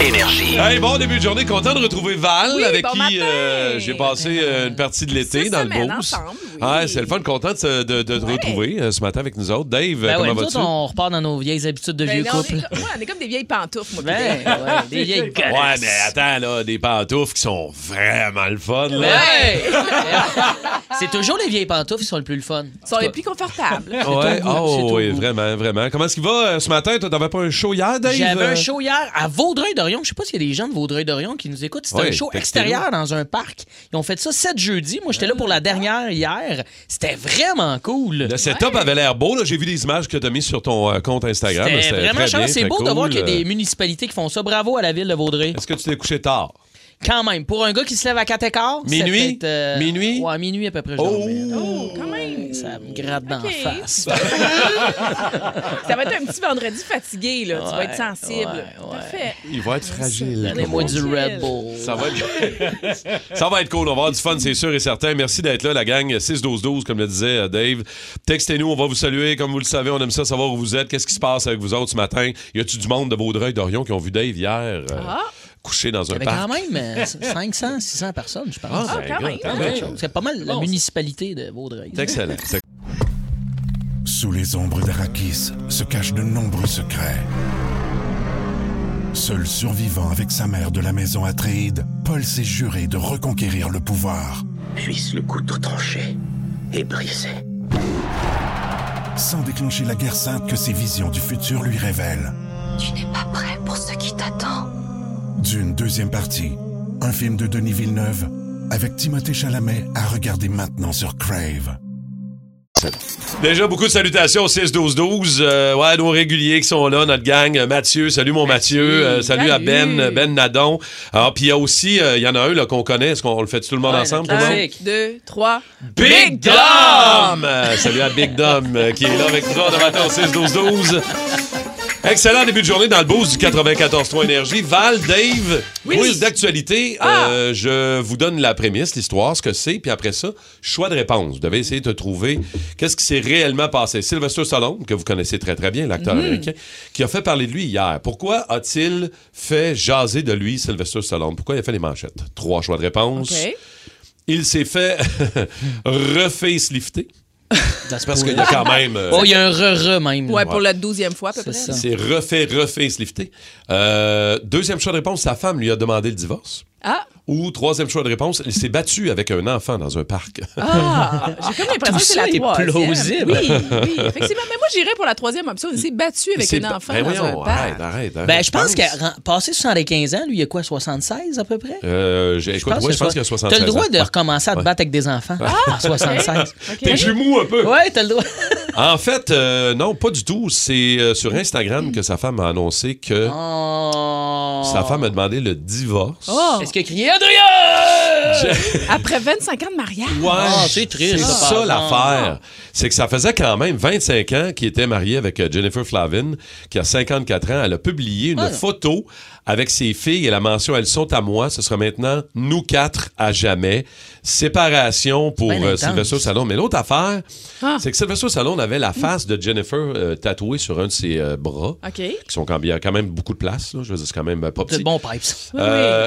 Énergie. Hey, bon début de journée, content de retrouver Val, Oui, avec bon qui euh, j'ai passé euh, une partie de l'été dans le ensemble, oui. Ah, c'est le fun, content de, de- de te Ouais. retrouver euh, ce matin avec nous autres. Dave, Ben comment ouais, nous vas-tu? on repart dans nos vieilles habitudes de Ben, vieux là, on est couple. comme- ouais, on est comme des vieilles pantoufles, moi. Ben, ouais, des vieilles Ouais, connasses. mais attends, là, des pantoufles qui sont vraiment le fun. Là. Ouais! c'est toujours les vieilles pantoufles qui sont le plus le fun. Ils sont les plus confortables. Ouais, oh, oui, vraiment, vraiment. Comment est-ce qu'il va ce matin? T'avais pas un show hier, Dave? J'avais un show hier à Vaudreuil-Dorion. Je sais pas s'il y a des gens de Vaudreuil-Dorion qui nous écoutent. C'était Ouais, un show extérieur dans un parc. Ils ont fait ça sept jeudis. Moi, j'étais là pour la dernière hier. C'était vraiment cool. Le setup avait l'air beau. là. J'ai vu les images que tu as mises sur ton euh, compte Instagram. C'était vraiment C'est beau de voir qu'il y a des municipalités qui font ça. Bravo à la ville de Vaudreuil. Est-ce que tu t'es couché tard? Quand même, pour un gars qui se lève à 4 écarts, Minuit? euh, Minuit? Ouais, minuit à peu près. Oh! Oh, quand même. Ça me gratte dans la face. Ça va être un petit vendredi fatigué, là. tu vas être sensible. ouais, ouais. Parfait. Il va être fragile. Donnez-moi du Red Bull. Ça va, être... ça va être cool. On va avoir du fun, c'est sûr et certain. Merci d'être là, la gang. 6-12-12, comme le disait euh, Dave. Textez-nous, on va vous saluer. Comme vous le savez, on aime ça savoir où vous êtes. Qu'est-ce qui se passe avec vous autres ce matin? Y a-tu du monde de Vaudreuil, d'Orion qui ont vu Dave hier? Euh, Ah. Couché dans Il y un avait parc? quand même euh, 500, 600 personnes, je pense. Ah, Ah, ben, quand gars, même. quand même. C'est pas mal la municipalité de Vaudreuil. C'est excellent. C'est- Sous les ombres d'Arakis se cachent de nombreux secrets. Seul survivant avec sa mère de la maison Atréide, Paul s'est juré de reconquérir le pouvoir. Puisse le couteau tranché et brisé. sans déclencher la guerre sainte que ses visions du futur lui révèlent. Tu n'es pas prêt pour ce qui t'attend. D'une deuxième partie, un film de Denis Villeneuve avec Timothée Chalamet à regarder maintenant sur Crave. Déjà, beaucoup de salutations au 6-12-12. Euh, ouais, nos réguliers qui sont là, notre gang. Euh, Mathieu, salut mon Mathieu. Euh, salut, à. Ben, Ben Nadon. Alors, puis il y a aussi, euh, il y en a un là, qu'on connaît. Est-ce qu'on le fait tout le monde Ouais, ensemble? Un, deux, trois. Big Dom! Euh, Salut à Big Dom qui est là avec nous de matin au 6-12-12. Excellent début de journée dans le boost du 94.3 Énergie. Val, Dave, Oui. quiz d'actualité. Ah. Euh, je vous donne la prémisse, l'histoire, ce que c'est, puis après ça, choix de réponse. Vous devez essayer de trouver qu'est-ce qui s'est réellement passé. Sylvester Stallone, que vous connaissez très très bien, l'acteur Mhm. américain, qui a fait parler de lui hier. Pourquoi a-t-il fait jaser de lui, Sylvester Stallone? Pourquoi il a fait les manchettes? Trois choix de réponse. Il s'est fait refacelifter. C'est Parce qu'il y a quand même. euh, Oh, il y a un re-re même. Ouais, pour la douzième fois, à peu C'est près. ça. il s'est refait, refacelifter. Euh, deuxième choix de réponse, sa femme lui a demandé le divorce. Ah, Ou troisième choix de réponse, il s'est battu avec un enfant dans un parc. ah, j'ai comme l'impression Tout que c'est la est troisième. plausible. Oui, oui, effectivement. Mais moi, j'irais pour la troisième option. Il s'est battu avec un enfant Ben dans voyons, un parc. arrête, arrête, arrête. Ben, je pense qu'à ren- passer 75 ans, lui, il a quoi, 76 à peu près? Euh, écoute, ouais, je pense qu'il y a 76 T'as le droit de recommencer à te battre avec des enfants à 76. OK. T'es jumeau un peu. Ouais, t'as le droit. En fait, euh, non, pas du tout. C'est euh, sur Instagram que sa femme a annoncé que Oh. sa femme a demandé le divorce. Oh, Est-ce qu'il a crié Après 25 ans de mariage. Ouais, Ah, c'est triste, C'est ça, ça l'affaire. C'est que ça faisait quand même 25 ans qu'il était marié avec euh, Jennifer Flavin, qui a 54 ans. Elle a publié une Ah. photo avec ses filles et la mention Elles sont à moi. Ce sera maintenant nous quatre à jamais. Séparation pour euh. Sylvester Stallone. Mais l'autre affaire, Ah. c'est que Sylvester Stallone avait la face de Jennifer euh, tatouée sur un de ses euh, bras, OK. qui sont quand, il y a quand même beaucoup de place. là. Je veux dire, c'est quand même euh, pas petit. pipes. Oui,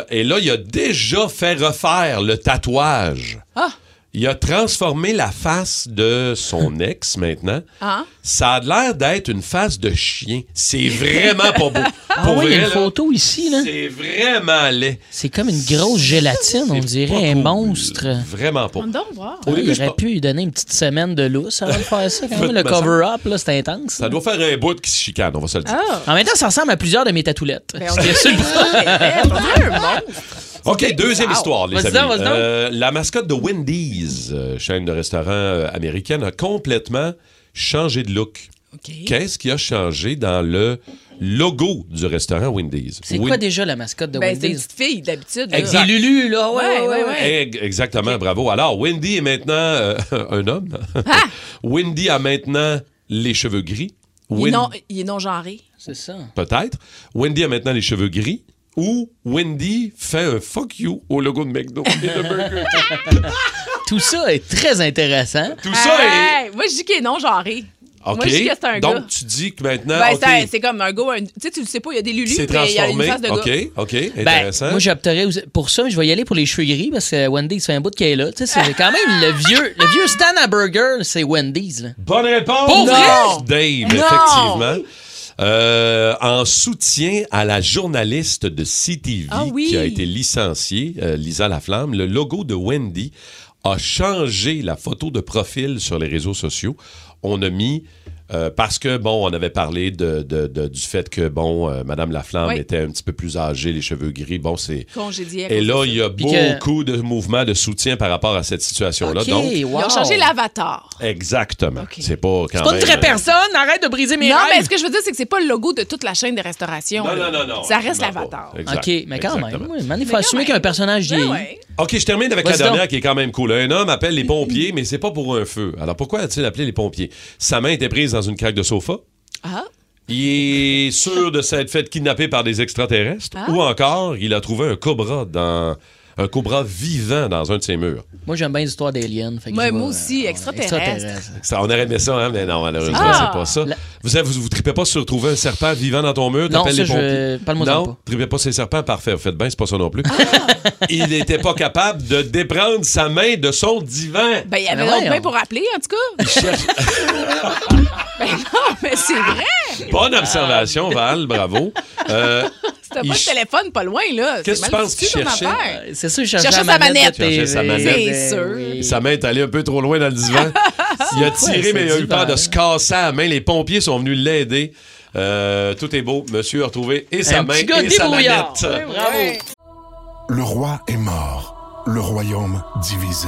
Et là, il a déjà fait refaire le tatouage. Ah. Il a transformé la face de son ex maintenant. Ah. Ça a l'air d'être une face de chien. C'est vraiment pas beau. Ah Pour ouais, il y a vrai, une là, photo ici, là. C'est vraiment laid. C'est comme une grosse gélatine, on dirait un monstre. Vraiment pas. On voir. Au début, il aurait pas- pu lui donner une petite semaine de lousse avant de faire ça. Quand même. Le cover-up, là, c'est intense. Ça doit faire un bout qui se chicane, on va se le dire. Ah. En même temps, ça ressemble à plusieurs de mes tatoulettes. Ben, on dirait, on dirait un monstre. OK, deuxième Wow. histoire, les amis. donc. Euh, la mascotte de Wendy's, euh, chaîne de restaurants euh, américaine, a complètement changé de look. OK. Qu'est-ce qui a changé dans le logo du restaurant Wendy's? C'est Win- quoi déjà la mascotte de Ben, c'est une Wendy's? petite fille, d'habitude. des Lulu, là. Ouais, Ouais, ouais, Exactement, bravo. Alors, Wendy est maintenant euh, un homme. Ah! Wendy a maintenant les cheveux gris. Il est Wen- non, il est non genré. C'est ça. Peut-être. Wendy a maintenant les cheveux gris. Ou Wendy fait un fuck you au logo de McDo et de Burger King. Tout ça est très intéressant. Tout ça est... Hey, Moi, je dis qu'il est non genré. OK. Moi, je dis que c'est un Donc, gars. tu dis que maintenant... Ben, OK, c'est- c'est comme un gars, un- tu sais, tu le sais pas, il y a des il Lulu, s'est mais il y a une transformé. face de gars. OK, OK, Ben, intéressant. moi, j'opterais pour ça, je vais y aller pour les cheveux gris parce que Wendy's fait un bout qu'elle est là. Tu sais, c'est quand même le vieux, le vieux stand à burger, c'est Wendy's. Là. Bonne réponse! Pour vrai? Dave, Non! effectivement. Euh, en soutien à la journaliste de CTV Ah oui. qui a été licenciée, euh, Lisa Laflamme, le logo de Wendy a changé la photo de profil sur les réseaux sociaux. On a mis euh, parce que bon, on avait parlé de, de- de- du fait que bon, euh, Madame Laflamme Oui. était un petit peu plus âgée, les cheveux gris. Bon, c'est Congédié. et là il y a que- beaucoup de mouvements de soutien par rapport à cette situation-là. Donc. Ils ont changé l'avatar. exactement. C'est pas quand C'est pas une même, vraie euh, personne, arrête de briser mes Non, mais rêves. ce que je veux dire, c'est que c'est pas le logo de toute la chaîne de restauration. Non, là. non, non, non. Ça reste l'avatar. OK, mais quand Exactement. même. Oui, mais il faut Mais assumer qu'un personnage Ben vieillit. ouais. OK, je termine avec la dernière donc. qui est quand même cool. Un homme appelle les pompiers, mais c'est pas pour un feu. Alors pourquoi a-t-il appelé les pompiers? Sa main était prise dans une craque de sofa. Ah, Il est sûr de s'être fait kidnapper par des extraterrestres. Ah. Ou encore, il a trouvé un cobra dans un cobra vivant dans un de ses murs. Moi, j'aime bien l'histoire d'Alien. vais, moi aussi, euh, extraterrestre. On aurait aimé ça, hein? mais non, malheureusement, Ah. c'est pas ça. La- Vous, vous, vous tripez pas sur trouver un serpent vivant dans ton mur? Non, T'appelles ça, les pompiers? parle-moi-en Non, pas. tripez pas sur les serpents, parfait. Vous faites bien, c'est pas ça non plus. Ah. il n'était pas capable de déprendre sa main de son divan. ben il y avait voyons. mains pour appeler, en tout cas. ben non, mais c'est vrai. Bonne observation, Val, bravo. Euh, C'était Il pas le téléphone pas loin, là. Qu'est-ce C'est que tu penses qu'il cherchait? C'est sûr, je Cherchait sa manette. Cherchait sa manette. C'est sûr. sa main est allée un peu trop loin dans le divan. Il a tiré, mais il a eu peur de se casser la main. Les pompiers sont venus l'aider. Euh, tout est beau. Monsieur a retrouvé et sa Un main et sa manette. Bravo. Le roi est mort, le royaume divisé.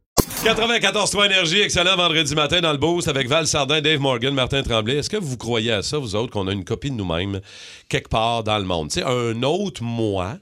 94.3 Énergie, excellent vendredi matin dans le boost avec Val Sardin, Dave Morgan, Martin Tremblay. Est-ce que vous croyez à ça, vous autres, qu'on a une copie de nous-mêmes quelque part dans le monde? Tu sais, un autre moi,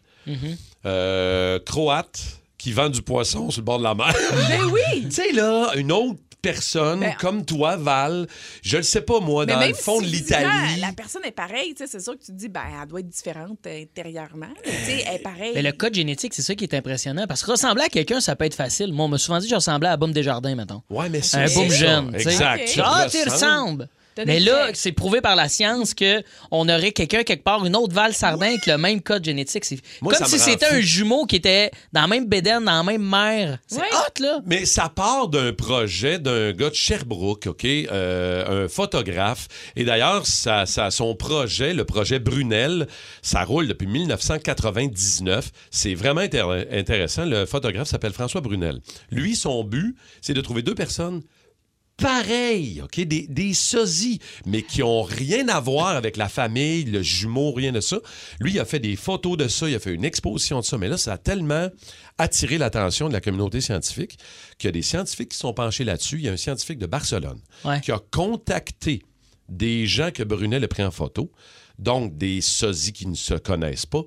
euh, croate, qui vend du poisson sur le bord de la mer. Ben oui. tu sais, là, une autre personne Ben, comme toi, Val, je le sais pas, moi, dans le fond si de l'Italie. La personne est pareille, c'est sûr que tu te dis, ben, elle doit être différente euh, intérieurement. mais elle est pareille. Mais le code génétique, c'est ça qui est impressionnant. Parce que ressembler à quelqu'un, ça peut être facile. Moi, on m'a souvent dit que je ressemblais à Boum Desjardins, mettons. Ouais, mais c'est Un boum ça. jeune. Exact. Ah, tu ressembles. Mais là, c'est prouvé par la science que on aurait quelqu'un quelque part, une autre Val Sardin avec le même code génétique. C'est Moi, comme ça me si rend c'était fou. un jumeau qui était dans la même bédaine, dans la même mer. C'est Ouais. hot, là. Mais ça part d'un projet d'un gars de Sherbrooke, OK? Euh, un photographe. Et d'ailleurs, ça, ça- son projet, le projet Brunel, ça roule depuis 1999. C'est vraiment intér- intéressant. Le photographe s'appelle François Brunel. Lui, son but, c'est de trouver deux personnes pareilles, OK? Des, des sosies, mais qui ont rien à voir avec la famille, le jumeau, rien de ça. Lui, il a fait des photos de ça, il a fait une exposition de ça, mais là, ça a tellement attiré l'attention de la communauté scientifique qu'il y a des scientifiques qui sont penchés là-dessus. Il y a un scientifique de Barcelone Ouais. qui a contacté des gens que Brunel a pris en photo, donc des sosies qui ne se connaissent pas.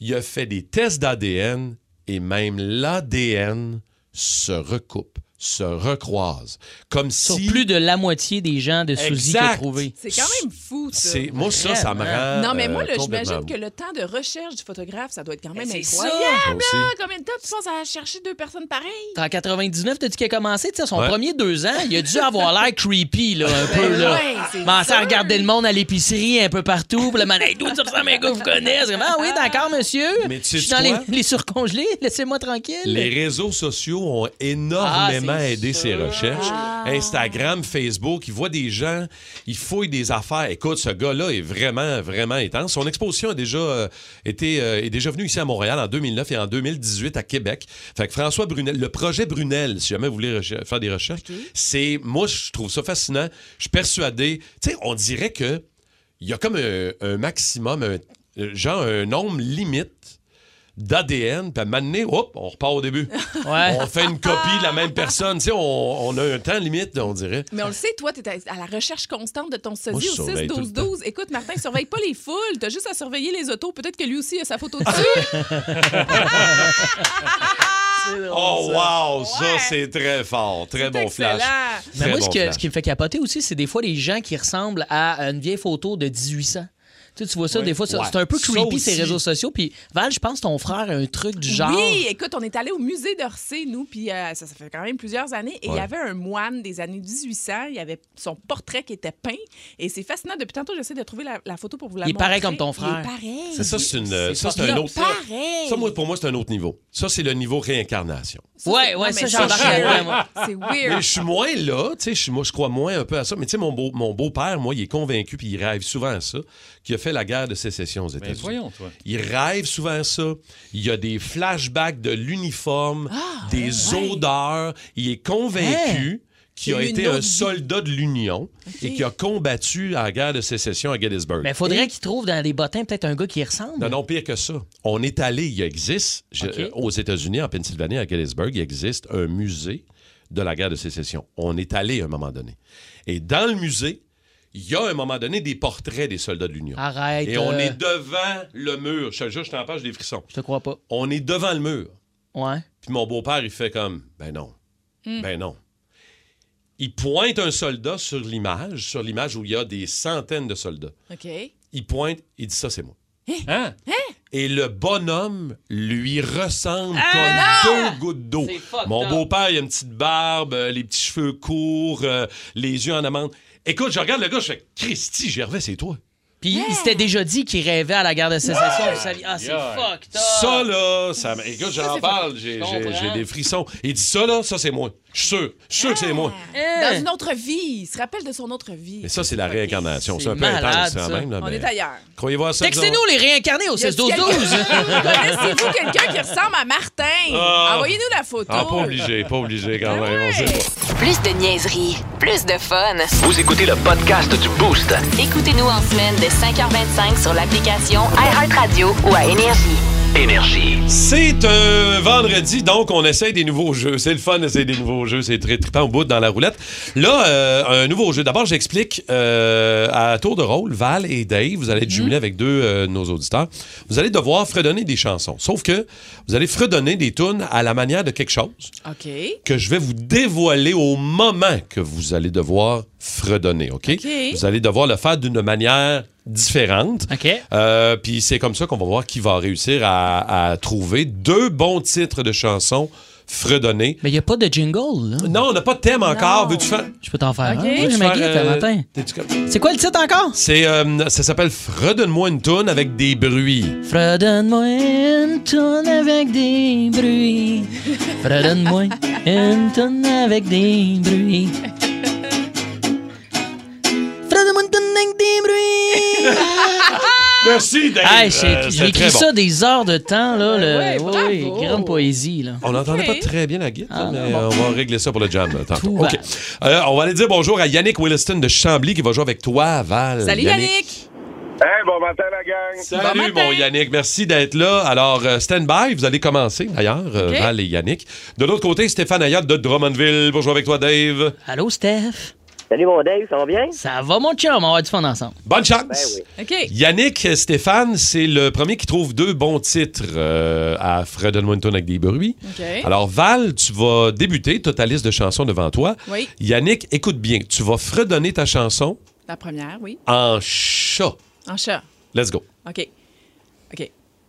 Il a fait des tests d'ADN et même l'ADN se recoupe, se recroise. Comme Sur si... plus de la moitié des gens de Suzy a Exact. trouvé. C'est quand même fou, ça. Moi, ça, ça me rend. Non, mais moi, euh, là, j'imagine que le temps de recherche du photographe, ça doit être quand même c'est incroyable. ça. Ah, Combien de temps tu penses à chercher deux personnes pareilles? En 99, t'as dit qu'il a commencé, tu sais, son Ouais. premier deux ans, il a dû avoir l'air creepy, là, un peu, Ben là. ouais, Commencer à regarder le monde à l'épicerie un peu partout, puis le man, hey, d'où tu ressembles à un gars que vous connaissez? Ah oui, d'accord, monsieur. Mais tu sais Je suis dans quoi? les, les surcongelés, laissez-moi tranquille. Les réseaux sociaux ont Ah, énormément aidé ses recherches. Ah. Instagram, Facebook, il voit des gens, il fouille des affaires. Écoute, ce gars-là est vraiment, vraiment intense. Son exposition a déjà euh, été, euh, est déjà venue ici à Montréal en 2009 et en 2018 à Québec. Fait que François Brunel, le projet Brunel, si jamais vous voulez faire des recherches, c'est, moi, je trouve ça fascinant. Je suis persuadé, tu sais, on dirait que il y a comme un, un maximum, un- euh, genre un nombre limite d'ADN, puis à donné, hop, on repart au début. Ouais. On fait une copie de la même personne. Tu sais, on, on a un temps limite, on dirait. Mais on le sait, toi, tu es à la recherche constante de ton sosie au surveille tout le 6-12-12. Écoute, Martin, surveille pas les foules. T'as juste à surveiller les autos. Peut-être que lui aussi a sa photo dessus. Oh, wow! Ça, Ouais. c'est très fort. Très bon excellent. flash. Mais Très moi, bon ce, que- flash. ce qui me fait capoter aussi, c'est des fois les gens qui ressemblent à une vieille photo de 1800. Tu, sais, tu vois ça, des fois, Ouais. c'est un peu creepy, ces réseaux sociaux. Puis, Val, je pense que ton frère a un truc du genre. Oui, écoute, on est allé au musée d'Orsay, nous, puis euh, ça, ça fait quand même plusieurs années. Et il y avait un moine des années 1800. Il y avait son portrait qui était peint. Et c'est fascinant. Depuis tantôt, j'essaie de trouver la, la photo pour vous la Il est montrer. pareil comme ton frère. Il est pareil. C'est ça, c'est une, ça, c'est Il un autre. pareil. Ça, moi, pour moi, c'est un autre niveau. Ça, c'est le niveau réincarnation. Ça, Ouais, c'est- ouais, ça, c'est weird. Mais je suis moins là, tu sais, je suis- moi, je crois moins un peu à ça. Mais tu sais, mon, beau, mon beau-père, moi, il est convaincu, puis il rêve souvent à ça, qui a fait la guerre de sécession aux Ben, États-Unis. voyons, toi. Il rêve souvent à ça. Il y a des flashbacks de l'uniforme, des odeurs. Il est convaincu qu'il a Il y a été un vie. soldat de l'Union et qui a combattu à la guerre de sécession à Gettysburg. Mais il faudrait qu'il trouve dans les bottins peut-être un gars qui y ressemble. Non, non, pire que ça. On est allé, il existe, je- aux États-Unis, en Pennsylvanie, à Gettysburg, il existe un musée de la guerre de sécession. On est allé à un moment donné. Et dans le musée, il y a à un moment donné des portraits des soldats de l'Union. Arrête. Et on euh, est devant le mur. Je te jure, je t'en parle, j'ai des frissons. Je te crois pas. On est devant le mur. Ouais. Puis mon beau-père, il fait comme, ben non, Hmm. ben non. Il pointe un soldat sur l'image, sur l'image où il y a des centaines de soldats. OK. Il pointe, il dit ça, c'est moi. Hein? Et le bonhomme lui ressemble Ah, comme deux gouttes d'eau. Mon up. beau-père, il a une petite barbe, euh, les petits cheveux courts, euh, les yeux en amande. Écoute, je regarde le gars, je fais Christy Gervais, c'est toi. Puis il s'était déjà dit qu'il rêvait à la guerre de sécession. Ah, c'est Yeah. fucked up. Ça, là, ça, écoute, j'en parle, j'ai des frissons. Il dit ça, là, ça, c'est moi. Je suis sûr. Je suis sûr que c'est moi. Hein? Dans une autre vie. Il se rappelle de son autre vie. Mais ça, c'est la réincarnation. C'est un peu intense ça. quand même. Là, On mais est ailleurs. Croyez-vous à ça? Textez-nous les réincarnés au Y a-t-il 16-12-12. quelqu'un- Connaissez-vous quelqu'un qui ressemble à Martin? Ah. Envoyez-nous la photo. Ah, pas obligé, pas obligé quand même. on sait pas. Plus de niaiserie, plus de fun. Vous écoutez le podcast du Boost. Écoutez-nous en semaine de 5h25 sur l'application iHeartRadio ou à Énergie. Énergie. C'est un vendredi, donc on essaye des nouveaux jeux. C'est le fun d'essayer des nouveaux jeux. C'est très trippant au bout dans la roulette. Là, euh, un nouveau jeu. D'abord, j'explique euh, à tour de rôle, Val et Dave, vous allez être jumelés avec deux euh, de nos auditeurs. Vous allez devoir fredonner des chansons. Sauf que vous allez fredonner des tunes à la manière de quelque chose OK. que je vais vous dévoiler au moment que vous allez devoir fredonner, OK? OK. Vous allez devoir le faire d'une manière différente. OK. Euh, Puis c'est comme ça qu'on va voir qui va réussir à, à trouver deux bons titres de chansons fredonnés. Mais il n'y a pas de jingle, là. Non, on n'a pas de thème encore. Non. Veux-tu faire... Je peux t'en faire OK. un. Moi, veux-tu j'ai ma euh, matin. C'est quoi le titre encore? C'est, euh, ça s'appelle Fredonne-moi une toune avec des bruits. Fredonne-moi une tonne avec des bruits. Fredonne-moi une tonne avec des bruits. Des bruits. Merci, Dave. Hey, j'ai Euh, j'ai écrit bon. ça des heures de temps, là. le- Ouais, oui, bravo. grande poésie, là. On n'entendait pas très bien la guide, Ah, mais on va régler ça pour le jam euh, tantôt. Tout. Euh, on va aller dire bonjour à Yannick Williston de Chambly qui va jouer avec toi, Val. Salut Yannick. Hey, bon matin, la gang. Salut, Bon matin. mon Yannick. Merci d'être là. Alors, euh, stand by. Vous allez commencer, d'ailleurs. Val et Yannick. De l'autre côté, Stéphane Ayat de Drummondville. Bonjour avec toi, Dave. Allô, Steph? Salut mon Dave, ça va bien? Ça va, mon chum? On va avoir du fun ensemble. Bonne chance. Ben oui. Yannick Stéphane, c'est le premier qui trouve deux bons titres euh, à Fred Winton avec des bruits. OK. Alors, Val, tu vas débuter. Tu as ta liste de chansons devant toi. Oui. Yannick, écoute bien. Tu vas fredonner ta chanson La première, oui. en chat. En chat. Let's go. OK. OK.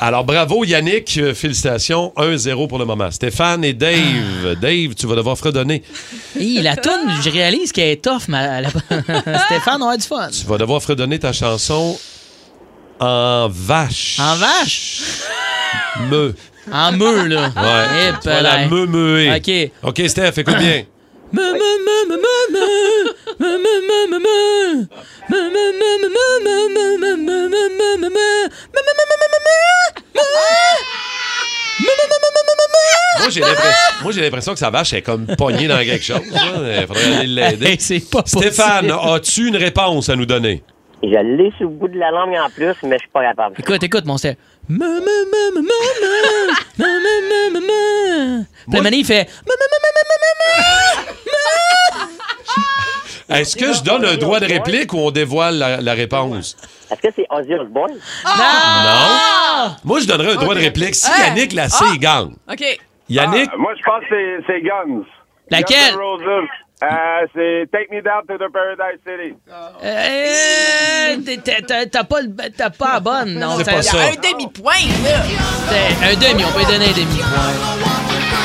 Alors, bravo Yannick. Euh, Félicitations. 1-0 pour le moment. Stéphane et Dave. Dave, tu vas devoir fredonner. Hi, la toune, je réalise qu'elle est tough, mais la- Stéphane, on a du fun. Tu vas devoir fredonner ta chanson en vache. En vache? Me. En meu, là. Ouais. Eh, Tu vas la pelin. me meuer. OK. OK, Steph, écoute bien. Moi, j'ai l'impression que sa vache est comme pognée dans quelque chose. Il. Stéphane, as-tu une réponse à nous donner? Je l'ai sur le bout de la langue en plus, mais je suis pas capable. Écoute, écoute, mon. Puis le mané, il fait. Est-ce que je donne un droit de réplique ou on dévoile la, la réponse? Est-ce que c'est Ozzy Osbourne? Non. Moi, je donnerais un droit de réplique si Ah. Yannick la sait, il gagne. OK. Yannick, Ah, moi, je pense que c'est- c'est Guns. Laquelle? Guns. Euh, c'est Take Me Down to the Paradise City. Euh, t'as- pas, le- t'as pas la bonne, non? C'est pas ça. un demi-point, là. c'est Un demi, on peut lui donner un demi-point.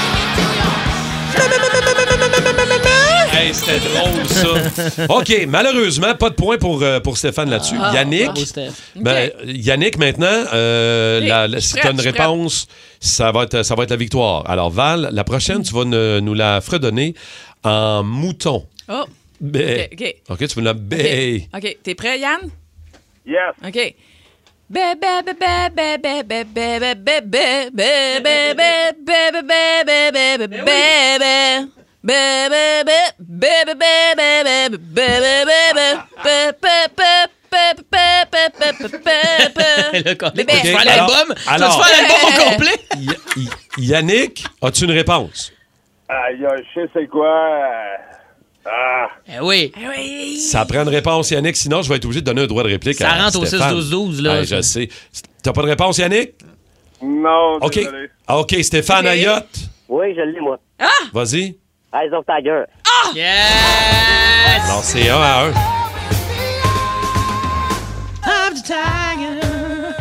hey, c'était drôle, ça. OK, malheureusement, pas de point pour, euh, pour Stéphane là-dessus. Yannick, Bravo, Steph. ben, Yannick, maintenant, euh, Ok, la- la- si tu as une réponse, ça va, être, ça va être la victoire. Alors, Val, la prochaine, tu vas ne- nous la fredonner en mouton. Oh. Bé. OK. OK, tu me l'as bé. OK, okay. t'es prêt, Yann? Yes. OK. Bébé, Tu vas l'album? Tu vas l'album au complet? Yannick, as-tu une réponse? Aïe, aïe, je sais c'est quoi. Ah. Eh oui. Ça prend une réponse, Yannick, sinon je vais être obligé de donner un droit de réplique Ça à rentre au Stéphane. 6-12-12, là. Ouais, je sais. T'as pas de réponse, Yannick? Non, OK. désolé. Ah, OK, Stéphane Ok. Ayotte? Oui, je l'ai, moi. Vas-y. Eyes of Tiger. Yes! Alors, c'est un à un.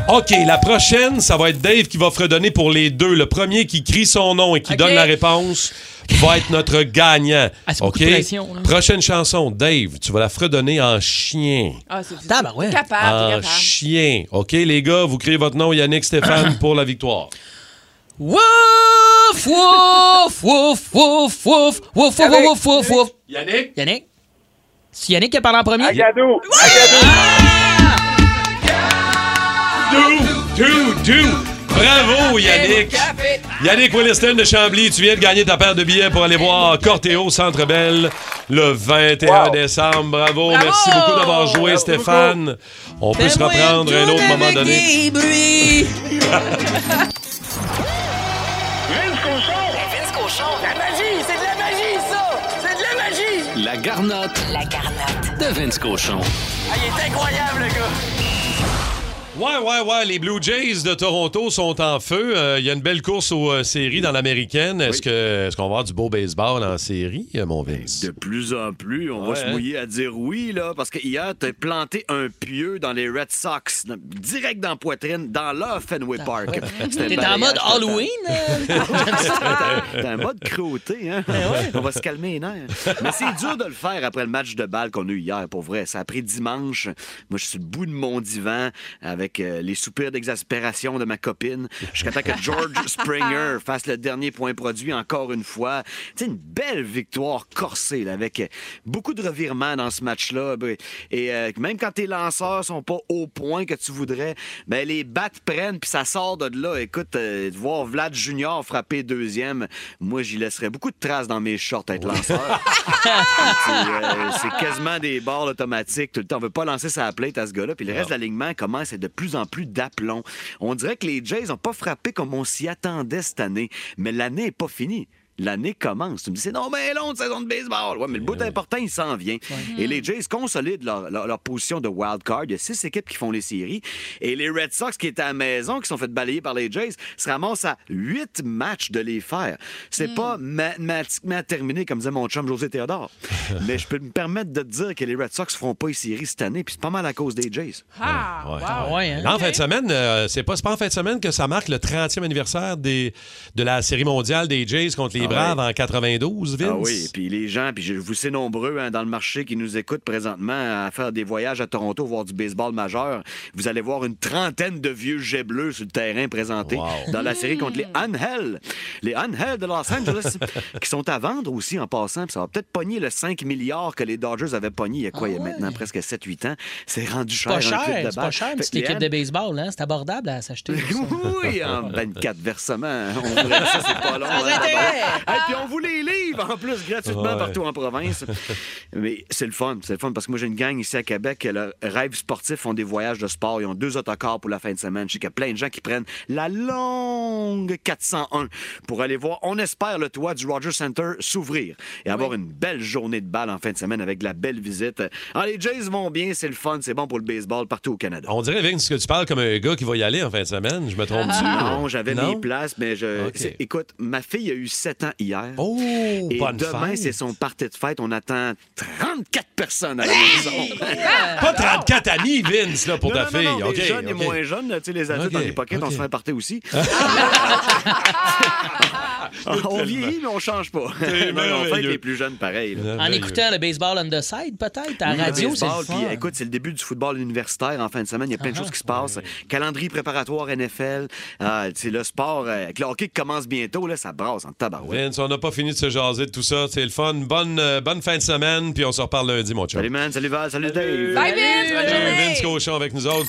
OK, la prochaine, ça va être Dave qui va fredonner pour les deux. Le premier qui crie son nom et qui donne la réponse va être notre gagnant. Ah, OK? de pression, là. Prochaine chanson, Dave, tu vas la fredonner en chien. Ah, c'est. T'es capable, En capable. chien. OK, les gars, vous criez votre nom, Yannick Stéphane, pour la victoire. Wouf, wouf, wouf, wouf, wouf, wouf, wouf, wouf, wouf, wouf. Yannick? Yannick? C'est Yannick qui a parlé en premier? Agadou. Agadou. Bravo, Yannick. Yannick Williston de Chambly, tu viens de gagner ta paire de billets pour aller voir Cortéo Centre Belle le 21 Wow. décembre. Bravo. Bravo. Merci beaucoup d'avoir joué, Stéphane. On peut se reprendre à un autre moment donné. Vince Cochon. La garnotte La garnotte. de Vince Cochon. Ouais, ouais, ouais. Les Blue Jays de Toronto sont en feu. Euh, Il y a une belle course aux euh, séries dans l'américaine. Est-ce que est-ce qu'on va avoir du beau baseball en série, euh, mon Vince? De plus en plus, on Ouais, va se hein? mouiller à dire oui, là, parce que hier, t'as planté un pieu dans les Red Sox, direct dans la poitrine, dans leur Fenway Park. T'es en mode. Halloween? euh? T'es en mode crotté, hein? On va se calmer les nerfs. Mais c'est dur de le faire après le match de balle qu'on a eu hier, pour vrai. Ça a pris dimanche. Moi, je suis le bout de mon divan avec euh, les soupirs d'exaspération de ma copine jusqu'à temps que George Springer fasse le dernier point produit encore une fois. Tu sais, une belle victoire corsée, là, avec beaucoup de revirements dans ce match-là. Et euh, même quand tes lanceurs sont pas au point que tu voudrais, ben, les battes prennent puis ça sort de là. Écoute, euh, de voir Vlad Junior frapper deuxième, moi, j'y laisserais beaucoup de traces dans mes shorts être lanceur. C'est, euh, c'est quasiment des barres automatiques tout le temps. On veut pas lancer sa plate à ce gars-là. Puis le reste de l'alignement commence à être de plus en plus d'aplomb. On dirait que les Jays ont pas frappé comme on s'y attendait cette année. Mais l'année est pas finie. L'année commence. Tu me dis, c'est non, mais long de saison de baseball. Ouais, mais le bout important, il s'en vient. Et les Jays consolident leur, leur- leur position de wild card. Il y a six équipes qui font les séries. Et les Red Sox, qui étaient à la maison, qui sont fait balayer par les Jays, se ramassent à huit matchs de les faire. C'est pas mathématiquement terminé, comme disait mon chum José Théodore. mais je peux me permettre de te dire que les Red Sox feront pas les séries cette année, puis c'est pas mal à cause des Jays. Ah, Ouais. wow. Ouais, hein? Là, en fin de semaine, euh, c'est pas, c'est pas en fin de semaine que ça marque le 30e anniversaire des, de la série mondiale des Jays contre les Ah Braves ouais. en 92, Vince? Ah oui, puis les gens, puis je vous sais nombreux hein, dans le marché qui nous écoutent présentement à faire des voyages à Toronto, voir du baseball majeur. Vous allez voir une trentaine de vieux jets bleus sur le terrain présentés Wow. dans la série contre les Angels. Les Angels de Los Angeles, qui sont à vendre aussi en passant. Puis ça va peut-être pogner le 5 milliards que les Dodgers avaient pogné il y a quoi, il y a maintenant presque 7-8 ans. C'est rendu cher. Pas un club cher, de c'est pas cher, une équipe de baseball, hein? C'est abordable à s'acheter. oui, en 24 versements. On ça, c'est pas long. hein. Et puis on vous les livre en plus gratuitement Ouais. partout en province. Mais c'est le fun, c'est le fun parce que moi j'ai une gang ici à Québec leur rêve sportif font des voyages de sport. Ils ont deux autocars pour la fin de semaine. Je sais qu'il y a plein de gens qui prennent la longue 401 pour aller voir, on espère, le toit du Rogers Center s'ouvrir et avoir une belle journée de balle en fin de semaine avec de la belle visite. Ah, les Jays vont bien, c'est le fun, c'est bon pour le baseball partout au Canada. On dirait, Vince, que tu parles comme un gars qui va y aller en fin de semaine. Je me trompe-tu? Non, j'avais mes places, mais je. Écoute, ma fille a eu 7 ans hier. Oh, Et bonne demain, fête. c'est son party de fête. On attend 34 personnes à la maison. Pas 34 amis, Vince, là, pour Non, ta non, fille. non, OK, les jeunes et OK. moins jeunes, tu sais, les adultes OK, dans les pockets, on OK. se fait un party aussi. on vieillit, mais on change pas. C'est Non, non, on fait les plus jeunes pareil. En écoutant le baseball on the side, peut-être, à Oui, la radio, c'est écoute, c'est le début du football universitaire en fin de semaine. Il y a plein de choses qui se passent. Calendrier préparatoire NFL. Euh, sais, le sport, euh, avec le hockey qui commence bientôt, là, ça brasse en tabarouette. Vince, on n'a pas fini de se jaser de tout ça. C'est le fun. Bonne, euh, bonne fin de semaine, puis on se reparle lundi, mon chum. Salut, man. Salut, Val. Salut, Dave. Bye, Vince! Bonne Salut, journée! Vince Cochon avec nous autres.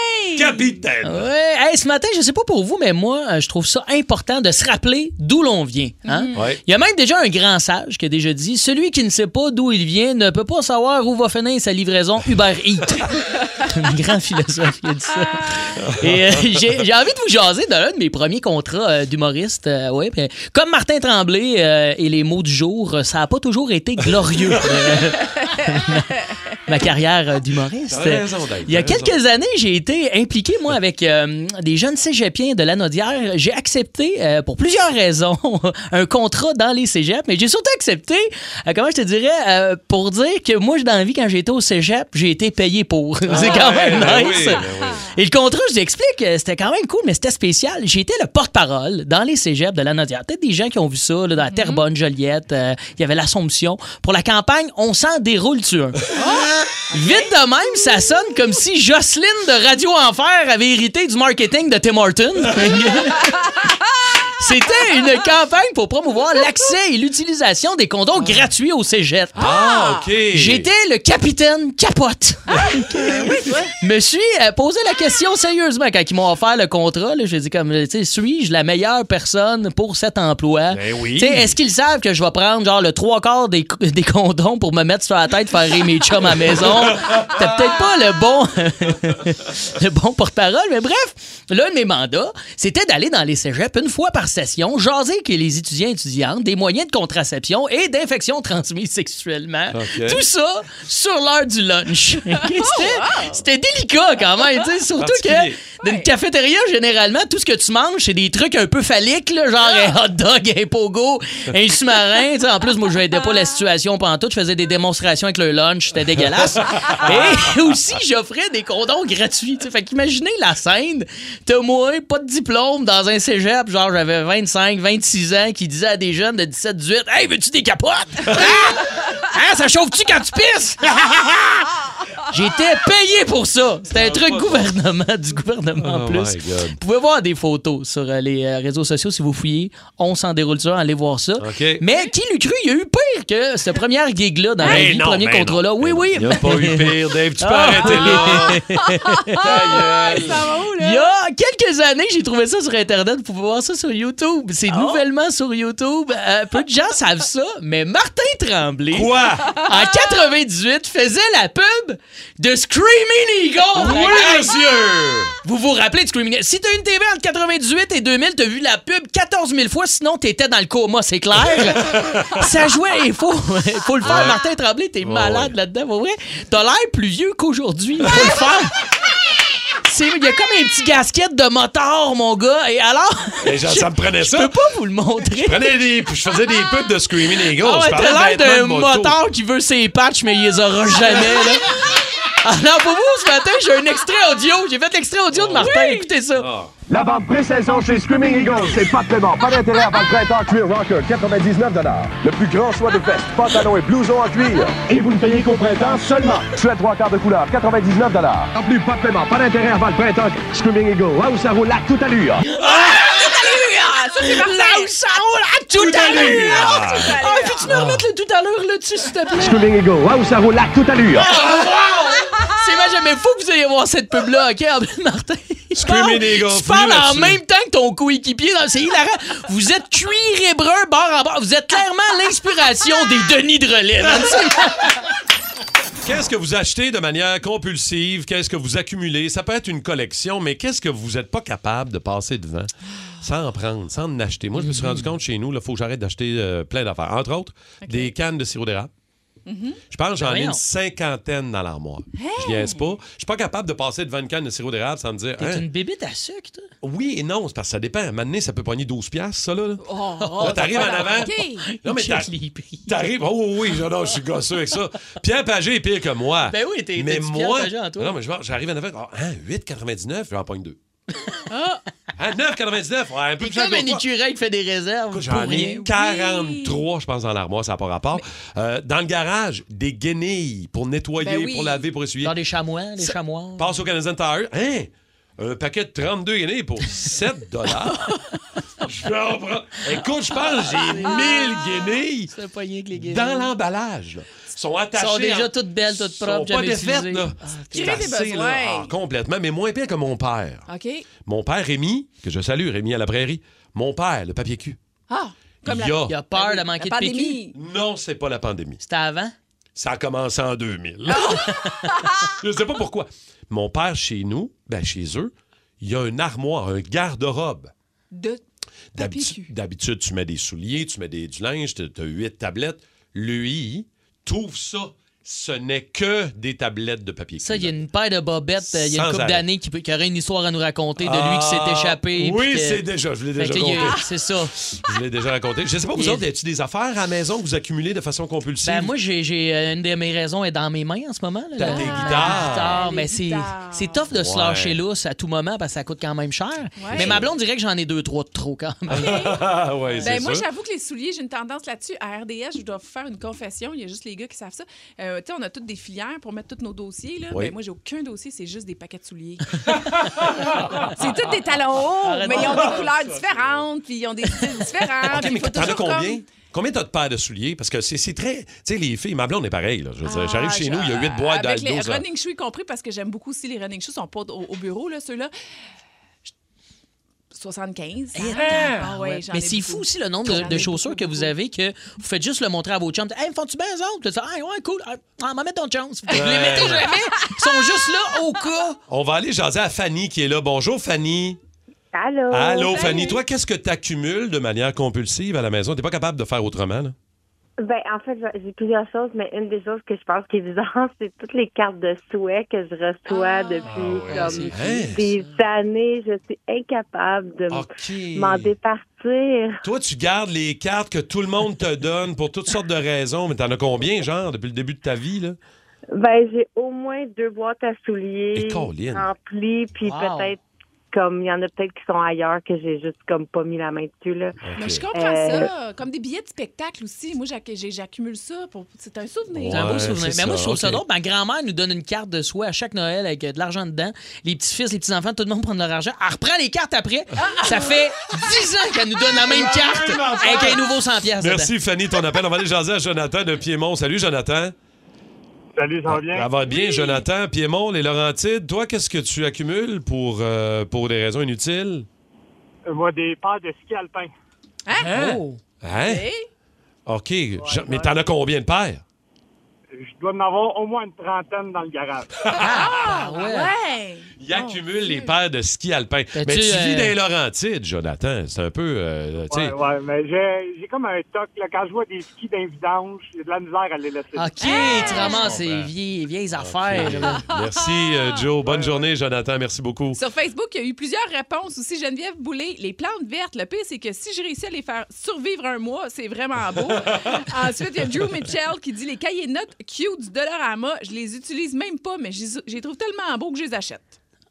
Capitaine. Ouais, hey, ce matin, je sais pas pour vous, mais moi, euh, je trouve ça important de se rappeler d'où l'on vient. Hein? Ouais. Il y a même déjà un grand sage qui a déjà dit Celui qui ne sait pas d'où il vient ne peut pas savoir où va finir sa livraison Uber Eats. un grand philosophe qui a dit ça. Et euh, j'ai j'ai envie de vous jaser d'un de mes premiers contrats euh, d'humoriste. euh, ouais, comme Martin Tremblay euh, et les mots du jour, ça n'a pas toujours été glorieux. ma carrière euh, d'humoriste. Il y a raison. quelques années, j'ai été impliqué, moi, avec euh, des jeunes cégepiens de l'Anaudière. J'ai accepté, euh, pour plusieurs raisons, un contrat dans les cégeps, mais j'ai surtout accepté, euh, comment je te dirais, euh, pour dire que moi, dans la vie, quand j'étais au cégep, j'ai été payé pour. C'est quand même ben nice. oui, ben oui. Et le contrat, je vous explique, euh, c'était quand même cool, mais c'était spécial. J'ai été le porte-parole dans les cégeps de l'Anaudière. Peut-être des gens qui ont vu ça, là, dans la Terrebonne, Joliette, euh, il y avait l'Assomption. Pour la campagne, on s'en déroule-tu un? Vite de même, ça sonne comme si Jocelyne de Radio Enfer avait hérité du marketing de Tim Horton. C'était une campagne pour promouvoir l'accès et l'utilisation des condoms gratuits au cégep. Ah, OK. J'étais le capitaine capote. me suis euh, posé la question sérieusement quand ils m'ont offert le contrat. J'ai dit comme, tu sais, suis-je la meilleure personne pour cet emploi? Ben oui. Tu sais, Est-ce qu'ils savent que je vais prendre genre le trois quarts des, des condoms pour me mettre sur la tête, faire rire mes chums à la maison? C'était peut-être pas le bon, le bon porte-parole, mais bref, l'un de mes mandats, c'était d'aller dans les cégeps une fois par session, jaser avec les étudiants et étudiantes des moyens de contraception et d'infections transmises sexuellement. Tout ça sur l'heure du lunch. C'était- C'était délicat quand même, tu sais, surtout que dans une cafétéria, généralement, tout ce que tu manges, c'est des trucs un peu phalliques, là, genre un hot dog, un pogo, un sous-marin. tu sais. En plus, moi, je n'aidais pas la situation pendant tout. Je faisais des démonstrations avec le lunch. C'était dégueulasse. Et aussi, j'offrais des condoms gratuits. tu sais. Fait qu'imaginez la scène. T'as moi, pas de diplôme, dans un cégep, genre j'avais 25, 26 ans, qui disait à des jeunes de 17, 18, « Hey, veux-tu des capotes? Hein? Ça chauffe-tu quand tu pisses? » J'étais payé pour ça. C'était un truc pas- gouvernement, du gouvernement en Oh plus. Vous pouvez voir des photos sur euh, les euh, réseaux sociaux si vous fouillez. On s'en déroule ça, allez voir ça. Mais qui l'eut cru, il y a eu pire que cette première gig-là dans la vie, non, premier contrat-là. Oui, oui. Il n'y a pas eu pire, Dave. Tu peux Ah. arrêter là. Ah, où, Il y là? a quelques années, j'ai trouvé ça sur Internet. Vous pouvez voir ça sur YouTube. C'est Ah. nouvellement sur YouTube. Euh, peu de gens savent ça, mais Martin Tremblay, Quoi? en 98, faisait la pub de Screaming Eagle. Oui, monsieur! Vous vous rappelez de Screaming Eagle? Si t'as une TV entre 98 et 2000, t'as vu la pub 14 000 fois, sinon t'étais dans le coma, c'est clair. ça jouait, il faut, faut le faire. Martin Tremblay, t'es malade ouais. là-dedans, pour vrai. T'as l'air plus vieux qu'aujourd'hui. Faut le faire. Il y a comme un petit gasket de moteur, mon gars. Et alors. Et genre, ça me prenait Je ça. peux pas vous le montrer. Je, prenais des, je faisais des pubs de Screaming Eagles. Ah ouais, Je t'as l'air d'un moteur qui veut ses patchs, mais il les aura jamais, là. Alors, pour vous, ce matin, j'ai un extrait audio. J'ai fait l'extrait audio de Martin. Écoutez ça. Ah. La vente pré-saison chez Screaming Eagle, c'est pas de paiement, pas d'intérêt avant le printemps cuir rocker, 99 Le plus grand choix de vestes, pantalons et blousons en cuir. Et vous ne payez qu'au printemps seulement. Sweat trois quarts de couleur, 99 En plus, pas de paiement, pas d'intérêt avant le printemps. Screaming Eagle, là où ça roule à toute allure. Ah, ça, c'est parfait. Là où ça roule à tout à l'heure. Ah. Ah, peux-tu me remettre le tout à l'heure là-dessus, s'il te plaît? Screaming Eagle, là où ça roule à toute allure. C'est vrai, jamais fou que vous ayez voir cette pub-là, OK, Martin? Tu parles- Screaming Eagle, Tu parles en même temps que ton coéquipier. dans- C'est hilarant. Vous êtes cuir et brun, bord en bord. Vous êtes clairement l'inspiration des Denis de relais. Qu'est-ce que vous achetez de manière compulsive? Qu'est-ce que vous accumulez? Ça peut être une collection, mais qu'est-ce que vous n'êtes pas capable de passer devant? Sans en prendre, sans en acheter? Moi, je me suis rendu compte chez nous, il faut que j'arrête d'acheter euh, plein d'affaires. Entre autres, des cannes de sirop d'érable. Je pense que j'en ai une cinquantaine dans l'armoire. Je niaise pas. Je suis pas capable de passer devant une canne de sirop d'érable sans me dire. T'es hein? une bébite à sucre, toi? Oui et non, c'est parce que ça dépend. À un moment donné, ça peut pogner 12 piastres, ça, là. Oh, Là, t'arrives en avant. Non, mais prix. T'arrives. Oh oui, je, non, je suis gosseux avec ça. Pierre Pagé est pire que moi. Ben oui, t'es- Mais moi. Pierre Pagé en toi. Non, mais je j'arrive en avant. ah, hein, 8,99, j'en pogne Hein, 9,99, ouais, un peu plus cher comme que un l'autre fois. écureuil qui fait des réserves. Écoute, pour J'en rien. ai 43, je pense, dans l'armoire, ça n'a pas rapport. Euh, dans le garage, des guenilles pour nettoyer, Ben oui. pour laver, pour essuyer. Genre des chamois, des Ça- chamois. Passe au Canadian Tire. Hein? Un paquet de 32 guenilles pour 7 dollars. je comprends. Écoute, je pense que j'ai 1000 guenilles C'est pas rien que les guenilles. dans l'emballage. là. Ils sont attachés. sont déjà en- toutes belles, toutes sont propres, pas jamais défaites, là. Ah, des assez, là, ah, complètement, mais moins pire que mon père. OK. Mon père, Rémi, que je salue, Rémi à la prairie. Mon père, le papier cul. Ah, comme Il y a- Il a peur de manquer la de PQ. pandémie. Non, c'est pas la pandémie. C'était avant? Ça a commencé en 2000. je sais pas pourquoi. Mon père, chez nous, ben chez eux, il y a une armoire, un garde-robe. De d'habitude, tu mets des souliers, tu mets des, du linge, tu as huit tablettes. Lui, trouve ça. Ce n'est que des tablettes de papier Ça, il y a une paire de bobettes, euh, il y a une couple d'années qui, aurait une histoire à nous raconter de lui Ah, qui s'est échappé. Oui, que- c'est déjà, je l'ai déjà raconté. C'est ça. Je l'ai déjà raconté. Je sais pas, vous autres, a-t-il des affaires à la maison que vous accumulez de façon compulsive? Ben, moi, j'ai, euh, une de mes raisons est dans mes mains en ce moment. là, T'as la guitares. guitare, Les mais c'est, guitares. c'est tough de se Ouais. lâcher lousse à tout moment parce que ça coûte quand même cher. Mais ma blonde dirait que j'en ai deux, trois de trop quand même. Ah, ouais, Ben, moi, j'avoue que les souliers, j'ai une tendance là-dessus. À RDS, je dois vous faire une confession. Il y a juste les gars qui savent ça. Euh, tu sais, on a toutes des filières pour mettre tous nos dossiers. Là. Oui. Ben, moi, j'ai aucun dossier, c'est juste des paquets de souliers. c'est tous des talons hauts, mais ils ont des couleurs différentes, puis ils ont des styles différents. Mais il faut t'en as combien? comme- Combien t'as de paires de souliers? Parce que c'est c'est très. Tu sais, les filles, ma blonde est pareille. Ah, J'arrive chez nous, il y a huit boîtes les d'Aldo. ça. running shoes y compris, parce que j'aime beaucoup aussi les running shoes. sont pas au, au bureau, là, ceux-là. Je- 75. Eh, Ah, ouais, j'en mais ai c'est fou aussi le nombre de, chaussures beaucoup, que vous avez que vous faites juste le montrer à vos chums. Hey, me font-tu bien eux autres? Ah, ouais, cool. Ah, on va mettre ton chance. Vous les mettez jamais. Ils sont juste là au cas. On va aller jaser à Fanny qui est là. Bonjour, Fanny. Allô? Allô, Fanny. Toi, qu'est-ce que tu accumules de manière compulsive à la maison? T'es pas capable de faire autrement, là? Ben, en fait, j'ai plusieurs choses, mais une des choses que je pense qui est bizarre, c'est toutes les cartes de souhait que je reçois depuis ouais, comme des années. Je suis incapable de m'en départir. Toi, tu gardes les cartes que tout le monde te donne pour toutes sortes de raisons, mais t'en as combien, genre, depuis le début de ta vie, là? Ben, j'ai au moins deux boîtes à souliers remplies, puis Wow. peut-être comme il y en a peut-être qui sont ailleurs que j'ai juste comme pas mis la main dessus là. Mais je comprends Euh, ça. Comme des billets de spectacle aussi. Moi, j'accumule ça. Pour... C'est un souvenir. C'est un beau souvenir. Mais moi, je trouve ça drôle. Ma grand-mère nous donne une carte de souhait à chaque Noël avec euh, de l'argent dedans. Les petits-fils, les petits-enfants, tout le monde prend de leur argent. Elle reprend les cartes après. Ça fait 10 ans qu'elle nous donne la même carte avec un nouveau 100 piastres Merci, Fanny, ton appel. On va aller jaser à Jonathan de Piémont. Salut, Jonathan. Salut, ça va bien? Ça va bien, Jonathan. Piémont, les Laurentides. Toi, qu'est-ce que tu accumules pour, euh, pour des raisons inutiles? Euh, Moi, des paires de ski alpin. Hein? Oh. Hein? OK. Mais t'en as combien de paires? Je dois en avoir au moins une trentaine dans le garage. Ah, ouais. Ouais. Il accumule les paires de ski alpin. T'as-tu, Mais tu vis euh, dans les Laurentides, Jonathan. C'est un peu. euh, sais. Ouais, ouais, mais j'ai j'ai comme un toc. Là, quand je vois des skis d'un vidange, j'ai de la misère à les laisser. OK, tu ramasses ces vieilles, vieilles affaires. Merci, euh, Joe. Bonne journée, Jonathan. Merci beaucoup. Sur Facebook, il y a eu plusieurs réponses aussi. Geneviève Boulay, les plantes vertes. Le pire, c'est que si je réussis à les faire survivre un mois, c'est vraiment beau. Ensuite, il y a Drew Mitchell qui dit les cahiers de notes cute du Dollarama, je les utilise même pas, mais je les- trouve tellement beaux que je les achète.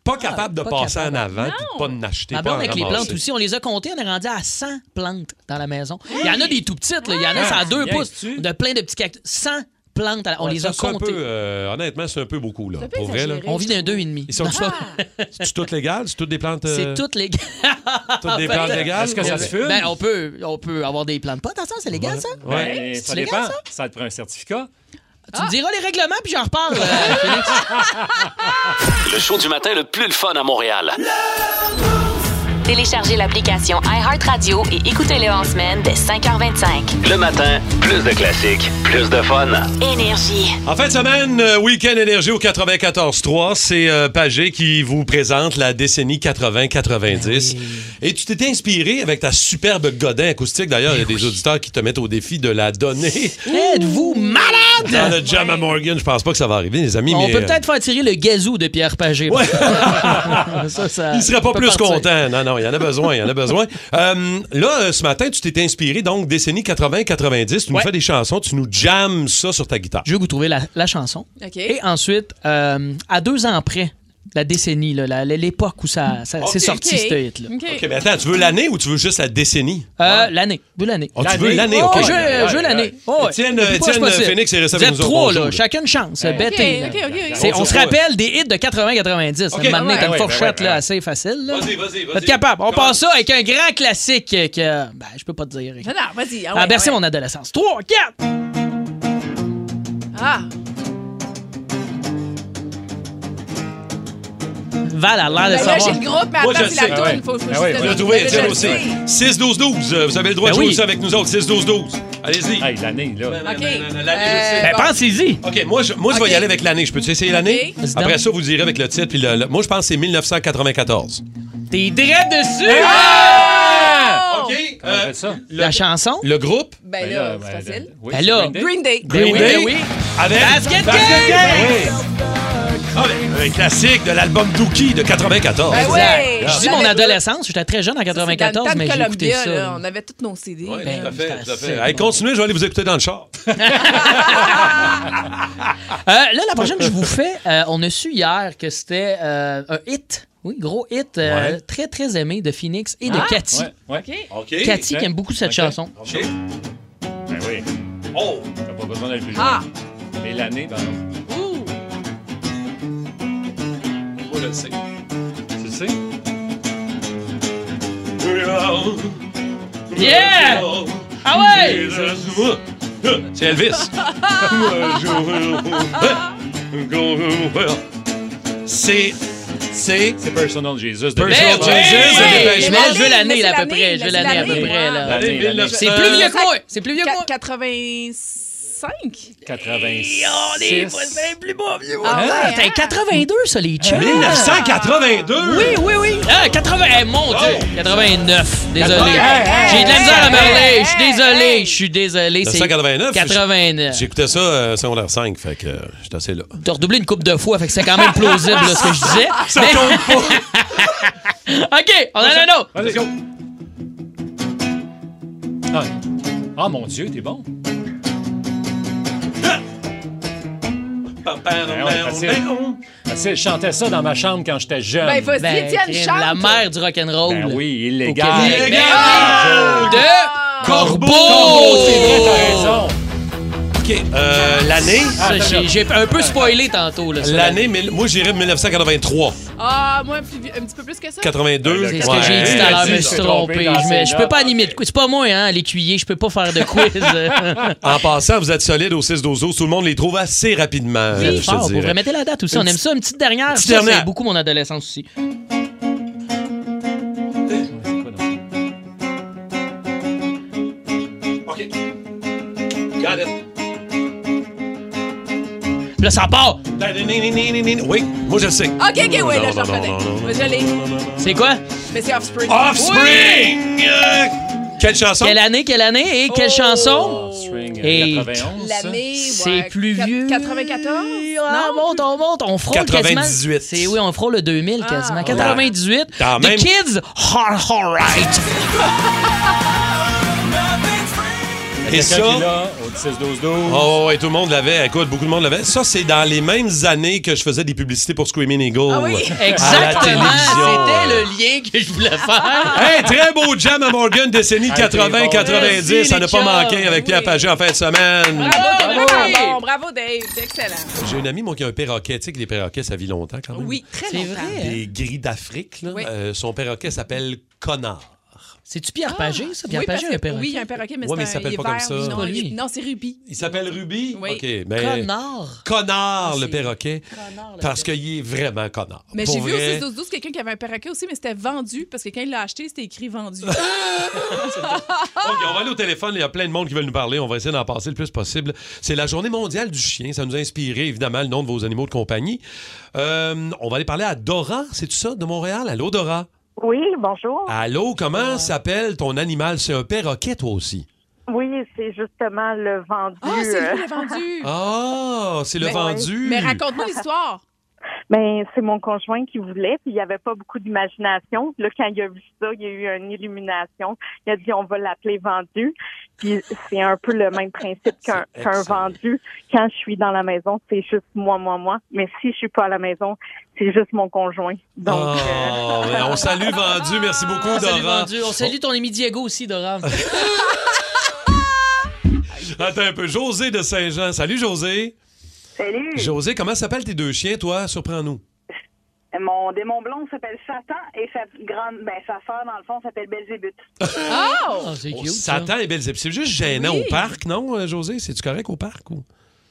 Pas capable de pas passer capable. en avant de pas en acheter. Ma pas avec les plantes aussi, on les a comptées, on est rendu à 100 plantes dans la maison. Il y en a des tout petites, là. il y en a ça à deux bien, pouces, tu? de plein de petits cactus. 100 plantes, on Ouais, les ça, a comptées. euh, honnêtement, c'est un peu beaucoup. Là, pour vrai, là. On vit d'un deux et demi. Ils sont C'est toutes légales? C'est toutes des plantes. euh, C'est toutes les toutes des plantes légales? Est-ce que ça se fume? Ben, on peut, on peut avoir des plantes. Pas attention, c'est légal, ça? Ben, C'est ça dépend. ça? Ça te prend un certificat. Tu me diras les règlements, puis j'en reparle, euh. Le show du matin le plus le fun à Montréal. Téléchargez l'application iHeartRadio et écoutez-le en semaine dès 5h25. Le matin, plus de classiques, plus de fun. Énergie. En fin de semaine, euh, Week-end Énergie au 94.3, c'est euh, Pagé qui vous présente la décennie 80-90. Et tu t'étais inspiré avec ta superbe godin acoustique. D'ailleurs, il y a des auditeurs qui te mettent au défi de la donner. Êtes-vous malade? Dans le Jam à Morgan, je pense pas que ça va arriver, les amis. On mais, peut euh, peut-être faire tirer le gazou de Pierre Pagé. ça, ça, Il serait pas plus partir. content. Non, non, il y en a besoin, il y en a besoin. Euh, là, euh, ce matin, tu t'es inspiré, donc, décennie 80-90. Tu nous Ouais. fais des chansons, tu nous jammes ça sur ta guitare. Je veux que vous trouviez la, la chanson. OK. Et ensuite, euh, à deux ans près, la décennie, là, l'époque où ça, ça- c'est sorti, OK. ce hit-là. OK. OK, mais attends, tu veux l'année ou tu veux juste la décennie? Euh, L'année. Je veux l'année. Oh, tu veux l'année, Oh, OK. je, veux- je veux l'année. Oh. Étienne, Étienne. Phoenix est resté Vous avec êtes nous autres. trois, là. là. Chacune chance. OK, Bêtez, là. OK, OK. C'est- on se rappelle des hits de 80-90. OK. Maintenant, Ouais, t'as une ouais, fourchette ouais, là, assez facile. Vas-y, vas-y, Vous vas-y. êtes capable. On passe ça avec un grand classique que. Ben, je peux pas te dire. Non, non, vas-y. Ah, a ouais, bercé ouais. mon adolescence. 3, 4. Ah, Val a l'air de ben là, j'ai le groupe, mais attends, c'est la toune. Faut, que je le sais. 6-12-12. euh, Vous avez le droit de Ben jouer oui. aussi avec nous autres. 6-12-12. Allez-y. Hey, l'année, là. OK. L'année, je Euh. Ben, pensez-y. OK, moi, je, moi, je OK. vais y aller avec l'année. Je peux-tu essayer l'année? OK. Après ça, vous direz avec le titre. Puis le, le- moi, je pense que c'est 1994. T'es direct dessus. Oh! OK. Euh, ça? La chanson? le groupe? Ben Ben là, c'est ben, facile. oui, Ben là. Green Day. Green Day. Ben oui, Day. ben oui. avec... Basket Basket Game! Game! Ah, ben, un classique de l'album Dookie de 94. Ben ouais. Je dis On mon adolescence. J'étais très jeune en Ça, c'est dans le 94, temps de mais j'ai écouté ça. là, On avait tous nos CD. Oui, Ben, tout à fait, tout à fait. bon. Hey, continuez, je vais aller vous écouter dans le char. Euh, là, la prochaine que je vous fais, euh, on a su hier que c'était euh, un hit. Oui, gros hit, euh, Ouais. très, très aimé de Phoenix et de Ah, Cathy. Ouais, ouais. Cathy qui aime beaucoup cette Ok. chanson. OK. Ben oui. Oh! T'as pas besoin d'aller plus Ah. Mais l'année, ben non. Moi, le sais. Tu le sais? Yeah! Ah ouais! C'est Elvis. C'est. C'est. C'est Personal Jesus. de Personal Ben oui! Jesus, Oui! Mode. je veux l'année, à c'est peu près. Je veux l'année, à peu près. C'est plus vieux que moi! C'est plus vieux que moi! 85. 86. On est pas c'est plus beau vieux. Ah ouais, Ah, T'es hein? 82, ça, les chums. 1982! Oui, oui, oui. Ah, 80. eh, mon Dieu. 89. Désolé. Hey, J'ai de la misère à hey, Je suis désolé. hey. Je suis désolé. C'est 1989? 89. J'écoutais ça euh, secondaire 5, fait que euh, j'étais assez là. T'as redoublé une coupe de fois, fait que c'est quand même plausible là, ce que je disais. Ça Mais- compte pas! OK, on en a un autre. Let's go. Ah. Ah, mon Dieu, t'es bon. Je chantais ça dans ma chambre quand j'étais jeune. Ben, vas-y, Ben, Étienne, crime, chante. La mère du rock'n'roll. Ben oui, illégal. Illégal. De Corbeau. Corbeau, c'est vrai, t'as raison. OK, euh, l'année. Ça, j'ai- J'ai un peu spoilé tantôt. Là, ça. L'année, mille- moi j'irais de 1983. Ah, moi, un petit peu plus que ça. 82. C'est ce Ouais. que j'ai dit tout à l'heure, je me suis trompé. Je, me- ces je peux pas animer de quiz. C'est pas moi, hein, l'écuyer. Je peux pas faire de quiz. En passant, vous êtes solide au 6-12-12. Tout le monde les trouve assez rapidement. Oui, euh, je fort, pour dirais. remettre la date aussi. On aime ça. Une petite dernière. Petite ça, dernière. C'est beaucoup mon adolescence aussi. Là, ça part. Oui, moi je le sais. Ok, ok, oui, Non, là, non, j'en non, connais. non, non, non. Moi, je l'ai. C'est quoi? Mais c'est Offspring. Offspring! Euh, Quelle chanson? Quelle année, quelle année? Et quelle Oh. chanson? Hey. 91. ça? L'année, C'est ouais, plus vieux. 94? Ah, on monte, on monte, on frôle 98. quasiment. C'est, oui, on frôle le 2000 quasiment. Ah, 98. Dans The même- Kids are alright. Et ça? qui l'a au 16-12-12. Oh, ouais, tout le monde l'avait. Écoute, beaucoup de monde l'avait. Ça, c'est dans les mêmes années que je faisais des publicités pour Screaming Eagle. Ah oui? À la Exactement. télévision. C'était le lien que je voulais faire. Hey, très beau jam à Morgan, décennie Ah, t'es 80-90. bon. Ça n'a pas manqué avec Pierre. Pagé en fin de semaine. Bravo, Bravo. bravo, bon, bravo, Dave. C'est excellent. J'ai une amie, moi, qui a un perroquet. Tu sais que les perroquets, ça vit longtemps quand même. Oui, très C'est longtemps. vrai. Des gris d'Afrique, là. Oui. Euh, son perroquet s'appelle Connard. C'est-tu Pierre Pagé, ça? Pierre oui, Pagé, un perroquet? Oui, il y a un perroquet, mais Ouais, mais il c'est un s'appelle pas comme vert, ça. C'est Non, il- c'est Ruby. Il s'appelle Ruby? Oui. Mais... Connard. Connard, Ah, le c'est- perroquet. Connard, le Parce qu'il est vraiment connard. Mais j'ai vu vrai. aussi 12 12 quelqu'un qui avait un perroquet aussi, mais c'était vendu parce que quand il l'a acheté, c'était écrit vendu. OK, on va aller au téléphone. Il y a plein de monde qui veulent nous parler. On va essayer d'en passer le plus possible. C'est la journée mondiale du chien. Ça nous a inspiré, évidemment, le nom de vos animaux de compagnie. Euh, on va aller parler à Dora, c'est-tu ça, de Montréal? Allô, Dora? Oui, bonjour. Allô, comment s'appelle ton animal? C'est un perroquet, toi aussi? Oui, c'est justement le vendu. Ah, c'est euh, lui le vendu. Ah, c'est le Mais- vendu. Mais raconte-moi l'histoire. Ben, c'est mon conjoint qui voulait, puis il n'y avait pas beaucoup d'imagination. Là, quand il a vu ça, il y a eu une illumination. Il a dit on va l'appeler vendu. Puis c'est un peu le même principe qu'un vendu. Quand je suis dans la maison, c'est juste moi, moi, moi. Mais si je suis pas à la maison, c'est juste mon conjoint. Donc, euh, Oh, ouais, on salue vendu. Merci beaucoup, Ah, salut, Dora. vendu. On salue ton ami Diego aussi, Dora. Attends un peu. José de Saint-Jean. Salut, José. Salut. José, comment s'appellent tes deux chiens, toi? Surprends-nous. Mon démon blond s'appelle Satan et sa grande, ben sa sœur dans le fond s'appelle Belzébuth. Oh! C'est Oh, cute. ça. Satan et Belzébuth. C'est juste gênant Oui. au parc, non, euh, José? C'est-tu correct au parc? Ou...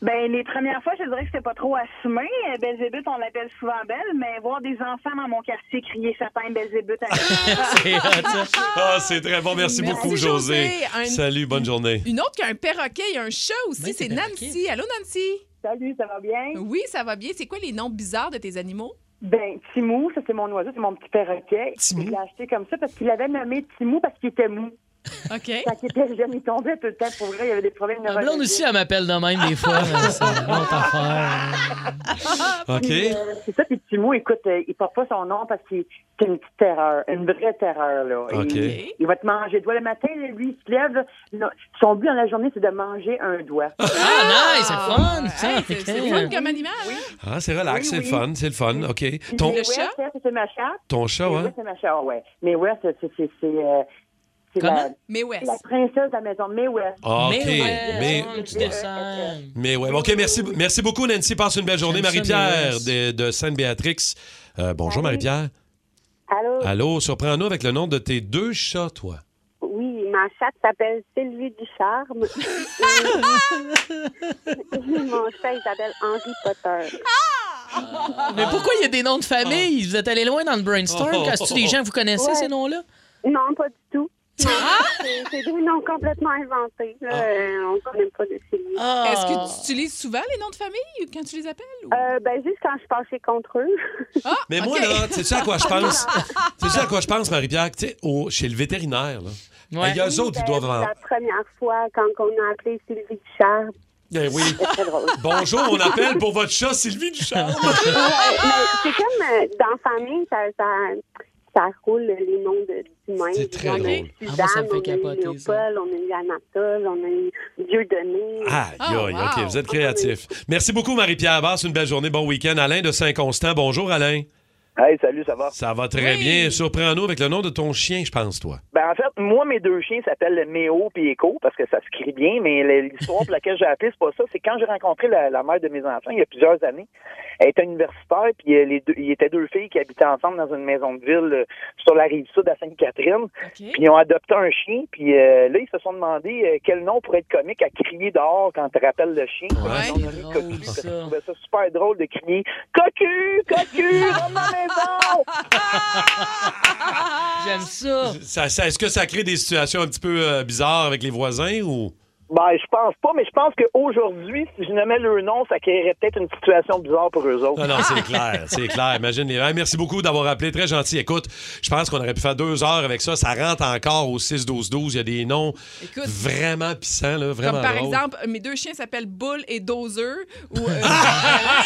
Ben les premières fois, je dirais que c'était pas trop assumé. Euh, Belzébuth, on l'appelle souvent Belle, mais voir des enfants dans mon quartier crier Satan et Belzébuth. à C'est hot, ça. Ah, c'est très bon. Merci, Merci, beaucoup, José. José. Un- Salut, bonne journée. Une autre qui a un perroquet, il y a un chat aussi, Ben, c'est. Nancy. Allô, Nancy? Salut, ça va bien? Oui, ça va bien. C'est quoi les noms bizarres de tes animaux? Ben, Timou, ça c'est mon oiseau, c'est mon petit perroquet. Timou? Je l'ai acheté comme ça parce qu'il l'avait nommé Timou parce qu'il était mou. OK. Quand il était jeune, il tombait tout le temps. Pour vrai, il y avait des problèmes blonde neurologiques. aussi, elle m'appelle de même des fois. mais C'est une autre affaire. OK. Puis, euh, c'est ça, puis Timou, écoute, euh, il porte pas son nom parce qu'il c'est une petite terreur, une vraie terreur, là. OK. Il, il va te manger. Doigt le matin, lui, il se lève. non, son but dans la journée, c'est de manger un doigt. Ah, nice, c'est le fun. Hey, ça. c'est c'est Fait fun que- comme animal, hein? Ah, c'est relax, c'est le fun, c'est le fun. OK. Ton, Le chat? C'est ma chatte. ton chat, Mais hein? West, c'est ma chatte, ouais. Mais c'est c'est- c'est- c'est, euh, c'est la, Comment? Mais West. la princesse de la maison. Mais West. Ah, OK. Petit dessin. mais ouais. OK, merci, merci beaucoup, Nancy. Passe une belle journée. Marie-Pierre de, de Sainte-Béatrix. Euh, bonjour, Marie-Pierre. Allô? Allô, surprends-nous avec le nom de tes deux chats, toi. Oui, ma chatte s'appelle Sylvie Ducharme. Et Mon chat, il s'appelle Henry Potter. Mais pourquoi il y a des noms de famille? Vous êtes allé loin dans le brainstorm. Oh. Est-ce que des gens que vous connaissez, Ouais. ces noms-là? Non, pas du tout. Non, c'est- des noms complètement inventés. Là. Euh, on ne connaît pas de Sylvie. Ah. Est-ce que tu utilises souvent les noms de famille quand tu les appelles? ou- Euh, ben, juste quand je passais contre eux. Ah, Mais moi, là, tu sais à quoi je pense? tu sais à quoi je pense, Marie-Pierre? Tu sais, au- chez le vétérinaire, là. Ouais. Il y a eux autres, ils doivent en... La première fois, quand on a appelé Sylvie Ducharme, Eh oui. Bonjour, on appelle pour votre chat Sylvie Ducharme. Ouais, mais c'est comme euh, dans la famille, ça, ça, ça roule les noms de- d'humains. C'est très on a eu drôle. Suzanne, Ah, moi, ça me fait on a eu Léopold, on a eu Anatole, on a eu Dieudonné. Ah, Oh, OK, wow. vous êtes créatif. Merci beaucoup, Marie-Pierre Basse. Une belle journée. Bon week-end. Alain de Saint-Constant. Bonjour, Alain. Hey, salut, ça va? Ça va très Oui. bien. Surprends-nous avec le nom de ton chien, je pense, toi. Ben, en fait, moi, mes deux chiens s'appellent Méo et Echo parce que ça se crie bien, mais l'histoire pour laquelle j'ai appelé, c'est pas ça. C'est quand j'ai rencontré la, la mère de mes enfants il y a plusieurs années. Elle était universitaire, puis euh, les deux, il était deux filles qui habitaient ensemble dans une maison de ville euh, sur la rive sud à Sainte-Catherine. Puis ils ont adopté un chien, puis euh, là, ils se sont demandé euh, quel nom pourrait être comique à crier dehors quand tu rappelles le chien. Ouais. Ils ont nommé drôle, Cocu, ça. ça super drôle de crier Cocu, Cocu, dans ma maison! J'aime ça. Ça- ça- Est-ce que ça crée des situations un petit peu euh, bizarres avec les voisins ou? Ben, je pense pas, mais je pense qu'aujourd'hui, si je nommais leur nom, ça créerait peut-être une situation bizarre pour eux autres. Non, non, c'est clair, c'est clair. Imagine les Hey, Merci beaucoup d'avoir appelé. Très gentil. Écoute, je pense qu'on aurait pu faire deux heures avec ça. Ça rentre encore au 6-12-12. Il y a des noms Écoute. vraiment pissants, là, vraiment Comme par drôles. exemple, mes deux chiens s'appellent Bull et Dozer. Ou, euh,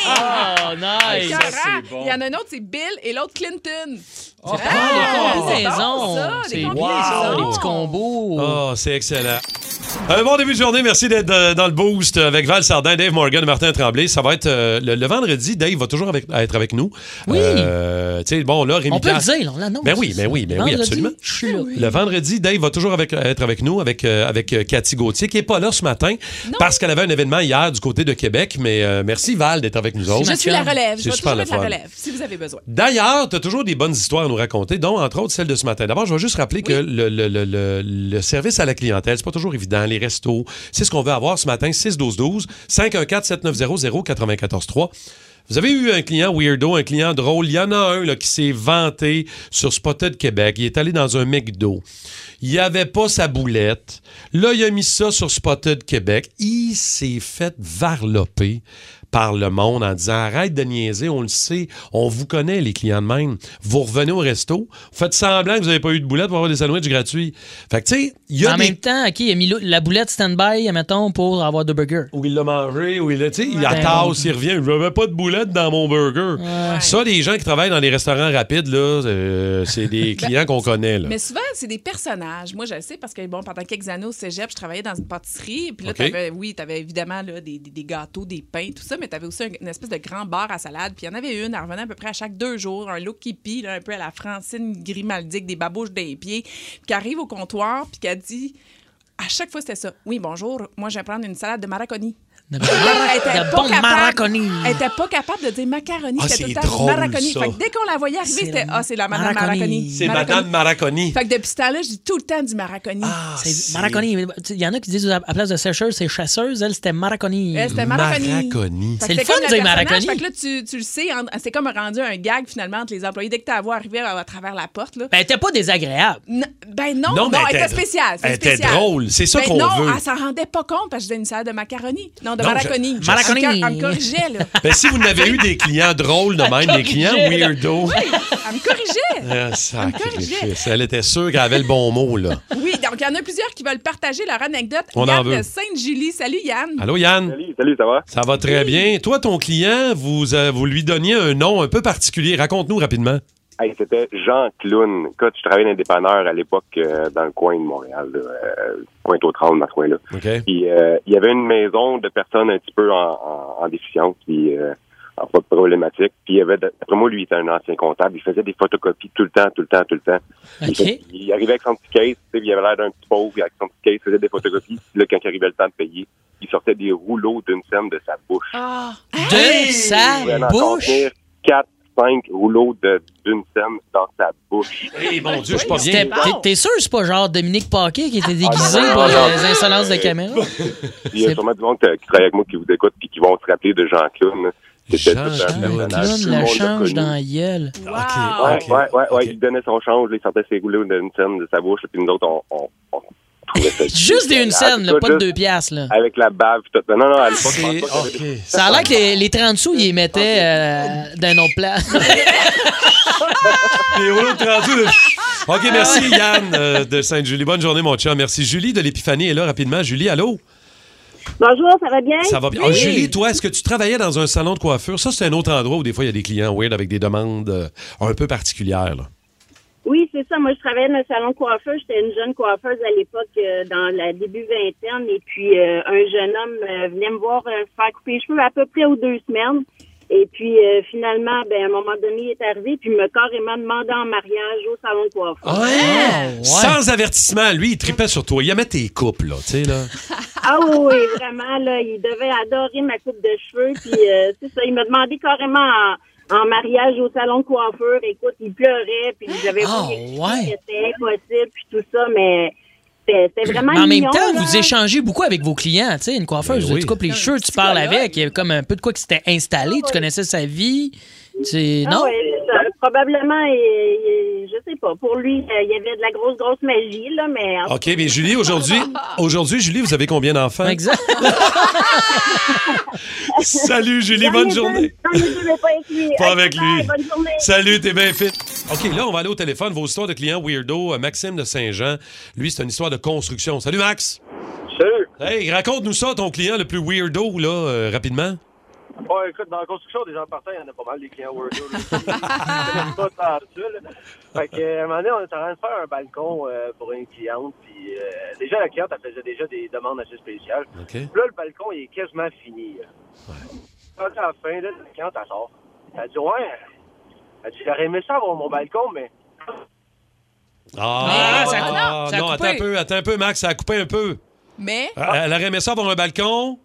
Oh, nice. écœurant. c'est bon. Il y en a un autre, c'est Bill, et l'autre Clinton. Oh, les combinaisons. ça, C'est wow, combinaisons. les petits combos. Oh, c'est excellent. Un bon début de journée. Merci d'être euh, dans le boost avec Val Sardin, Dave Morgan, Martin Tremblay. Ça va être euh, le, le vendredi. Dave va toujours avec- être avec nous. Oui. Euh, tu sais, bon, là, Rémi On peut le dire, on l'annonce. Ben oui, ben oui, ben oui, Vendredi, absolument. Je suis là. Le vendredi, Dave va toujours avec- être avec nous, avec, euh, avec Cathy Gauthier, qui n'est pas là ce matin parce qu'elle avait un événement hier du côté de Québec. Mais euh, merci, Val, d'être avec nous autres. Je suis la relève. Je vais toujours être la relève, si vous avez besoin. D'ailleurs, tu as toujours des bonnes histoires à nous raconter, dont entre autres celle de ce matin. D'abord, je vais juste rappeler que le, le- le- le- le service à la clientèle, c'est pas toujours évident. Les restos, c'est ce qu'on veut avoir ce matin. 6-12-12, 514-7900-943. Vous avez eu un client weirdo, un client drôle. Il y en a un là, qui s'est vanté sur Spotted Québec. Il est allé dans un McDo. Il avait pas sa boulette. Là, il a mis ça sur Spotted Québec. Il s'est fait varloper par le monde en disant arrête de niaiser, on le sait, on vous connaît les clients de même. Vous revenez au resto, vous faites semblant que vous n'avez pas eu de boulette pour avoir des sandwichs gratuits. Fait que tu sais, il y a en des même temps, OK, il a mis la boulette stand-by, mettons, pour avoir deux burgers. où il l'a mangé, où il a, tu sais, il Ben tasse, il revient. Je n'avais pas de boulette dans mon burger. Ça, les gens qui travaillent dans les restaurants rapides, là, euh, c'est des clients qu'on connaît. Là. Mais souvent, c'est des personnages. Moi, je le sais parce que, bon, pendant quelques années au cégep, je travaillais dans une pâtisserie. Puis là, OK. t'avais- oui, tu avais évidemment là, des, des- des gâteaux, des pains, tout ça, mais tu avais aussi un- une espèce de grand bar à salade. Puis il y en avait une, elle revenait à peu près à chaque deux jours, un look hippie, là, un peu à la Francine Grimaldic, des babouches des pieds, puis qui arrive au comptoir, puis qui a dit. À chaque fois, c'était ça. Oui, bonjour, moi, je vais prendre une salade de maraconi. De, Elle était de pas bon capable- maraconi. Elle était pas capable de dire macaroni. Ah, c'était tout c'est le temps drôle, maraconi. ça. Fait que dès qu'on la voyait arriver, c'était Ah, c'est la madame maraconi. maraconi. C'est Madame Maraconi. Fait que depuis ce temps-là, je dis tout le temps du maraconi. Ah, C'est maraconi. Il y en a qui disent à la place de sécheuse, c'est chasseuse. Elle, c'était maraconi. Elle, c'était maraconi. Maraconi. Fait C'est le fun de dire maraconi. Fait que là, tu, tu le sais, c'est comme rendu un gag finalement entre les employés. Dès que tu la vois arriver à, à travers la porte, là. Ben, elle était pas désagréable. N- ben non, Non, non, elle était spéciale. c'est elle était drôle. C'est ça Ben qu'on non, veut. elle s'en rendait pas compte parce que je disais une salade de macaroni. Non, de Non, maraconi. je- Maraconi. Elle me- corrigeait, là. Ben, si vous n'avez eu des clients drôles de même, des clients weirdo. Elle me corrigeait. Ah, sacrifice. Elle était sûre qu'elle avait le bon mot, là. Oui, donc il y en a plusieurs qui veulent partager leur anecdote. On en Yann veut. de Sainte-Julie. Salut, Yann. Allô, Yann? Salut, salut, ça va? Ça va très bien. Toi, ton client, vous, euh, vous lui donniez un nom un peu particulier. Raconte-nous rapidement. Hey, c'était Jean Clown. Écoute, je travaillais dans un dépanneur à l'époque euh, dans le coin de Montréal, là, euh, Pointe-aux-Trembles, dans ce coin-là. OK. Puis euh, il y avait une maison de personnes un petit peu en, en, en déficience, puis euh, en pas de problématique. Puis il y avait, d'après moi, lui, il était un ancien comptable. Il faisait des photocopies tout le temps, tout le temps, tout le temps. OK. Il, il arrivait avec son petit case, tu sais, puis il avait l'air d'un petit pauvre, avec son petit case, il faisait des photocopies. Puis là, quand il arrivait le temps de payer, il sortait des rouleaux d'une scène de sa bouche. Ah. De Il sa pouvait en bouche? quatre, cinq rouleaux de- d'une scène dans sa bouche. Eh, mon Dieu, je suis pas bien. C'était- T'es sûr que c'est pas genre Dominique Paquet qui était déguisé non, pour non, non. les insolences de caméra? Il y a sûrement du monde qui travaille avec moi qui vous écoute puis qui vont se rappeler de Jean Clown. C'était Jean tout un Clown. personnage. Tout Clown le la change dans la gueule. Wow. Ouais, Ok. ouais, ouais. Il donnait son change, il sortait ses rouleaux d'une scène de sa bouche, puis nous autres, on, on, on ça. Juste des une scène, là, pas de deux piastres. Là. Avec la bave, tout. Non, non, à l'époque, je pense C'est pas. Ça a l'air que les, les 30 sous, ils les mettaient euh, d'un autre plat. Les rouleaux de 30 sous de- OK, merci Yann euh, de Sainte-Julie. Bonne journée, mon chat. Merci. Julie de l'Épiphanie est là rapidement. Julie, allô? Bonjour, ça va bien? Ça va bien. Ah, Julie, toi, est-ce que tu travaillais dans un salon de coiffure? Ça, c'est un autre endroit où des fois, il y a des clients weird avec des demandes euh, un peu particulières. là. C'est ça. Moi, je travaillais dans un salon de coiffeur. J'étais une jeune coiffeuse à l'époque, euh, dans la début vingtaine. Et puis, euh, un jeune homme euh, venait me voir euh, faire couper les cheveux à peu près aux deux semaines. Et puis, euh, finalement, ben, à un moment donné, il est arrivé, puis il m'a carrément demandé en mariage au salon de coiffeur. Ouais? Sans avertissement, lui, il tripait sur toi. Il aimait tes coupes, là, tu sais, là. Ah oui, oui, vraiment, là, il devait adorer ma coupe de cheveux. Puis, euh, c'est ça, il m'a demandé carrément en, en mariage au salon de coiffeur. Écoute, il pleurait, puis j'avais Ah, vu que ouais. c'était impossible, puis tout ça, mais c'était vraiment Mais en même temps, là. vous échangez beaucoup avec vos clients. Tu sais, une coiffeuse, Ben oui. tu coupes les cheveux, tu parles avec. Il y a comme un peu de quoi qui s'était installé. Tu connaissais sa vie. Tu... Ah Non? ouais, c'est ça. Probablement, il- il- je sais pas. Pour lui, euh, il y avait de la grosse, grosse magie, là, mais... en OK, mais Julie, aujourd'hui, aujourd'hui, Julie, vous avez combien d'enfants? Exact. Salut, Julie, bonne journée. deux, pas avec lui. Pas Ok, avec bye, lui. Bonne journée. Salut, t'es bien fit. OK, là, on va aller au téléphone. Vos histoires de clients weirdo. Euh, Maxime de Saint-Jean, lui, c'est une histoire de construction. Salut, Max. Salut. Hey, raconte-nous ça, ton client le plus weirdo, là, euh, rapidement. Ouais, écoute, dans la construction, des gens partants, il y en a pas mal, des clients. C'est pas tant ça. Fait que, euh, à un moment donné, on est en train de faire un balcon euh, pour une cliente. Puis, euh, déjà, la cliente, elle faisait déjà des demandes assez spéciales. Puis là, le balcon, il est quasiment fini. là. Quand à la fin, là, la cliente, elle sort. Elle dit, ouais, elle dit, j'aurais aimé ça avoir mon balcon, mais Ah, Mais- ça a ah, coupé. Ça a non, coupé. attends un peu, attends un peu, Max, ça a coupé un peu. Mais? Euh, Elle aurait aimé ça avoir un balcon?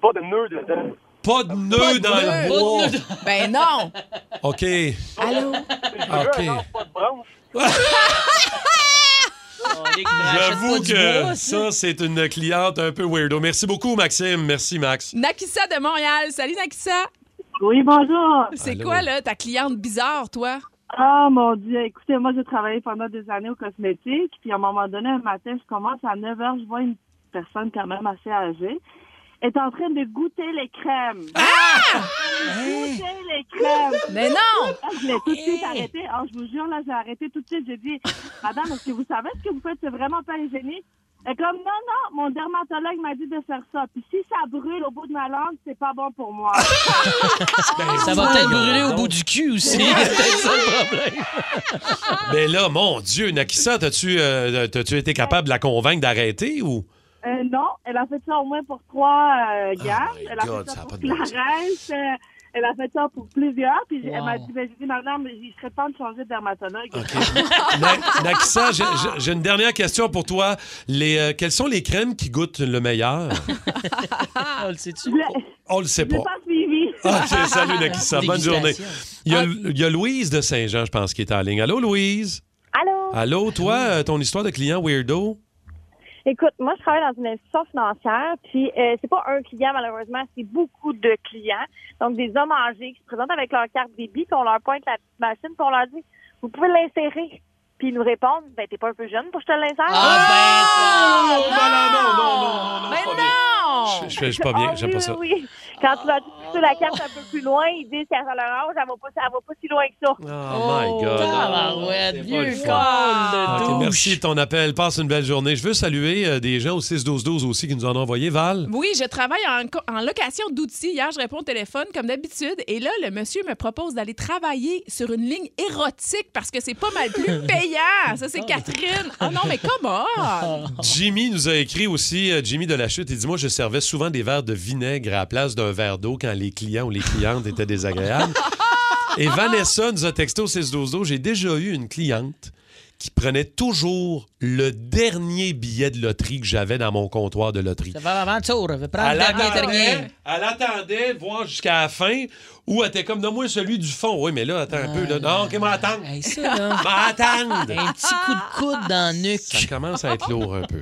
pas de nœud dedans. Pas de nœud dans le bois. Ben non. OK. Allô? OK. Pas de branche. J'avoue que ça, c'est une cliente un peu weirdo. Merci beaucoup, Maxime. Merci, Max. Nakissa de Montréal. Salut, Nakissa. Oui, bonjour. C'est quoi, là, ta cliente bizarre, toi? Ah, mon Dieu. Écoutez, moi, j'ai travaillé pendant des années au cosmétique. Puis, à un moment donné, un matin, je commence à 9 h, je vois une personne quand même assez âgée. Est en train de goûter les crèmes. Ah! Goûter les crèmes. Mais non! Ah, Je l'ai tout de suite arrêté. Ah, je vous jure, là, j'ai arrêté tout de suite. J'ai dit, Madame, est-ce que vous savez ce que vous faites? C'est vraiment pas hygiénique. Et comme, non, non, mon dermatologue m'a dit de faire ça. Puis si ça brûle au bout de ma langue, c'est pas bon pour moi. Ça va peut-être brûler au bout du cul aussi. C'est ça le problème. Mais là, mon Dieu, Nakissa, t'as-tu euh, t'as-tu été capable de la convaincre d'arrêter ou? Euh, non, elle a fait ça au moins pour trois euh, gammes. elle a God, fait ça ça pour. Clarence. euh, elle a fait ça pour plusieurs. Puis elle m'a Wow. dit, ben, j'ai dit, madame, il serait temps de changer de dermatologue. Na- Nakissa, j'ai- une dernière question pour toi. Les, euh, quelles sont les crèmes qui goûtent le meilleur? On le sait-tu? On le sait pas. pas suivi. OK, salut Nakissa, bonne journée. Il y, a, il y a Louise de Saint-Jean, je pense, qui est en ligne. Allô, Louise? Allô? Allô, toi, ton histoire de client weirdo? Écoute, moi, je travaille dans une institution financière, puis euh, c'est pas un client, malheureusement, c'est beaucoup de clients. Donc, des hommes âgés qui se présentent avec leur carte débit, puis on leur pointe la petite machine, puis on leur dit, vous pouvez l'insérer. Puis ils nous répondent, ben, t'es pas un peu jeune pour que je te l'insère? Ah, ben, non, non, non, non, non, Mais pas bien. non! Je, je, je suis pas bien, Ah, j'aime oui, pas ça. Oui. Quand tu vas pousser la carte un peu plus loin, ils disent qu'à leur âge, elle va pas, elle va pas si loin que ça. Oh, my God. tabarouette, C'est vieux col de merci de ton appel. Passe une belle journée. Je veux saluer euh, des gens au 6-12-12 aussi qui nous en ont envoyé. Val? Oui, je travaille en, location d'outils. Hier, je réponds au téléphone comme d'habitude. Et là, le monsieur me propose d'aller travailler sur une ligne érotique parce que c'est pas mal plus Ça, c'est Catherine. Oh non, mais comment? Jimmy nous a écrit aussi, euh, Jimmy de la Chute, il dit Moi, je servais souvent des verres de vinaigre à la place d'un verre d'eau quand les clients ou les clientes étaient désagréables. Et Vanessa nous a texté au 6-12-12 J'ai déjà eu une cliente qui prenait toujours le dernier billet de loterie que j'avais dans mon comptoir de loterie. Ça va avant tour. Elle le dernier, attendait, dernier. elle attendait de voir jusqu'à la fin ou elle était comme donne-moi celui du fond. Oui, mais là, attends un peu. Là. Non, OK, m'attendre. là. M'attendre. Un petit coup de coude dans le nuque. Ça commence à être lourd un peu.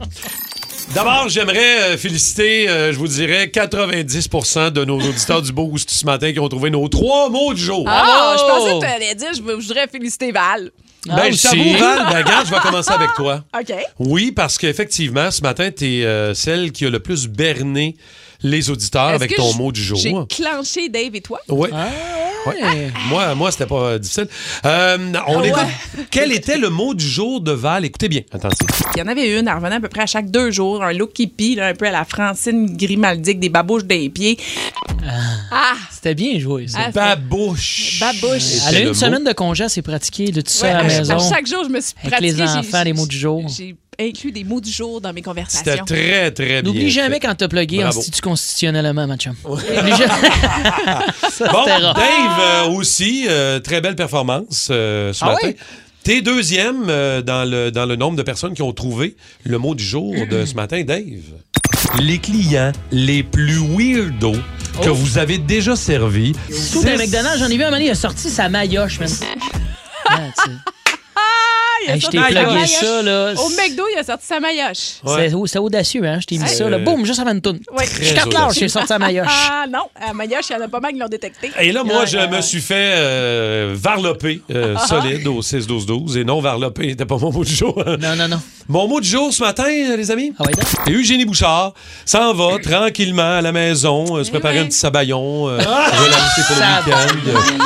D'abord, j'aimerais euh, féliciter, euh, je vous dirais, 90% de nos auditeurs du Boost ce matin qui ont trouvé nos trois mots du jour. Ah, je pensais Oh! que tu allais dire, je voudrais féliciter Val. Ben, je t'avoue, Val, ben, regarde, je vais commencer avec toi. OK. Oui, parce qu'effectivement, ce matin, tu es celle qui a le plus berné les auditeurs avec ton mot du jour. J'ai clenché Dave et toi? Oui. Ouais. Moi, moi c'était pas euh, difficile. Euh, on Ah ouais? écoute. Quel était le mot du jour de Val? Écoutez bien. Attention. Il y en avait une, elle revenait à peu près à chaque deux jours, un look hippie, là, un peu à la Francine Grimaldic, des babouches des pieds. Ah! C'était bien joué, ça. Ah, Babouche. Babouche. Elle a le une mot. semaine de congé assez pratiquée, de tout ça Ouais, à la maison. à chaque jour, je me suis Avec pratiquée. les j'ai- enfants, les mots du jour. J'ai inclus des mots du jour dans mes C'était conversations. très, très bien. N'oublie jamais fait. quand t'as plugué Bravo. institutionnellement, ma chum. Oublie jamais. Ça, Bon, c'était rare. Dave euh, aussi, euh, très belle performance euh, ce Ah matin. oui? T'es deuxième euh, dans, le, dans le nombre de personnes qui ont trouvé le mot du jour de ce matin, Dave. Les clients les plus weirdos que Oh. vous avez déjà servis. Surtout dans McDonald's, j'en ai vu un moment il a sorti sa maillotche, man. Ah, tu sais. Il a Hey, je sorti t'ai sa plugué maillotche. ça, là. Au McDo, il a sorti sa maillotche. C'est c'est audacieux, hein? Je t'ai mis ça, là. Boum, juste avant une toune. Ouais. Je quatre l'heure, j'ai sorti sa maillotche. Ah non, à Maillotche, il y en a pas mal qui l'ont détecté. Et là, moi, je me suis fait euh, varloper euh, Ah. solide au 6-12-12. Et non, varloper n'était pas mon mot du jour. Non, non, non. Mon mot du jour ce matin, euh, les amis? Ah ouais, donc? Et Eugénie Bouchard s'en va tranquillement à la maison, euh, se préparer un petit sabayon, euh, relancer pour le week-end.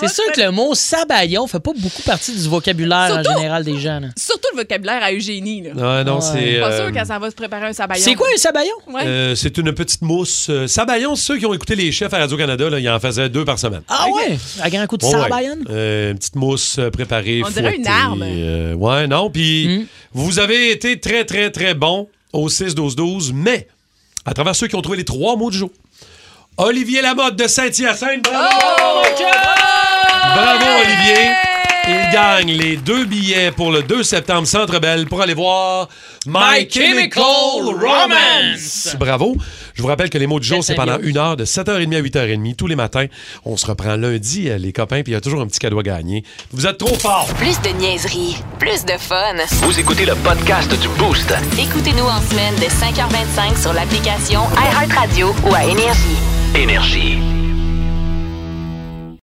C'est sûr que le mot sabayon fait pas beaucoup partie du vocabulaire en général des gens. là. Surtout le vocabulaire à Eugénie. Là. Ouais, non, c'est. Pas euh, sûr qu'elle s'en va se préparer un sabayon. C'est quoi un sabayon? Ouais. euh, c'est une petite mousse. Euh, sabayon, ceux qui ont écouté les chefs à Radio-Canada, ils en faisaient deux par semaine. Ah ouais? À grand coup de ouais. sabayon? Euh, une petite mousse euh, préparée. On dirait une arme. euh, ouais, non. Puis Hmm. vous avez été très, très, très bon au 6-12-12, mais à travers ceux qui ont trouvé les trois mots du jour. Olivier Lamotte de Saint-Hyacinthe. Bravo! Oh, Bravo, Olivier. Il gagne les deux billets pour le 2 septembre Centre Belle pour aller voir My, My Chemical Romance. Bravo. Je vous rappelle que les mots du jour, c'est pendant une heure de 7h30 à 8h30 tous les matins. On se reprend lundi, euh, les copains, puis il y a toujours un petit cadeau à gagner. Vous êtes trop forts. Plus de niaiserie, plus de fun. Vous écoutez le podcast du Boost. Écoutez-nous en semaine de 5h25 sur l'application iHeartRadio ou à Énergie. Énergie.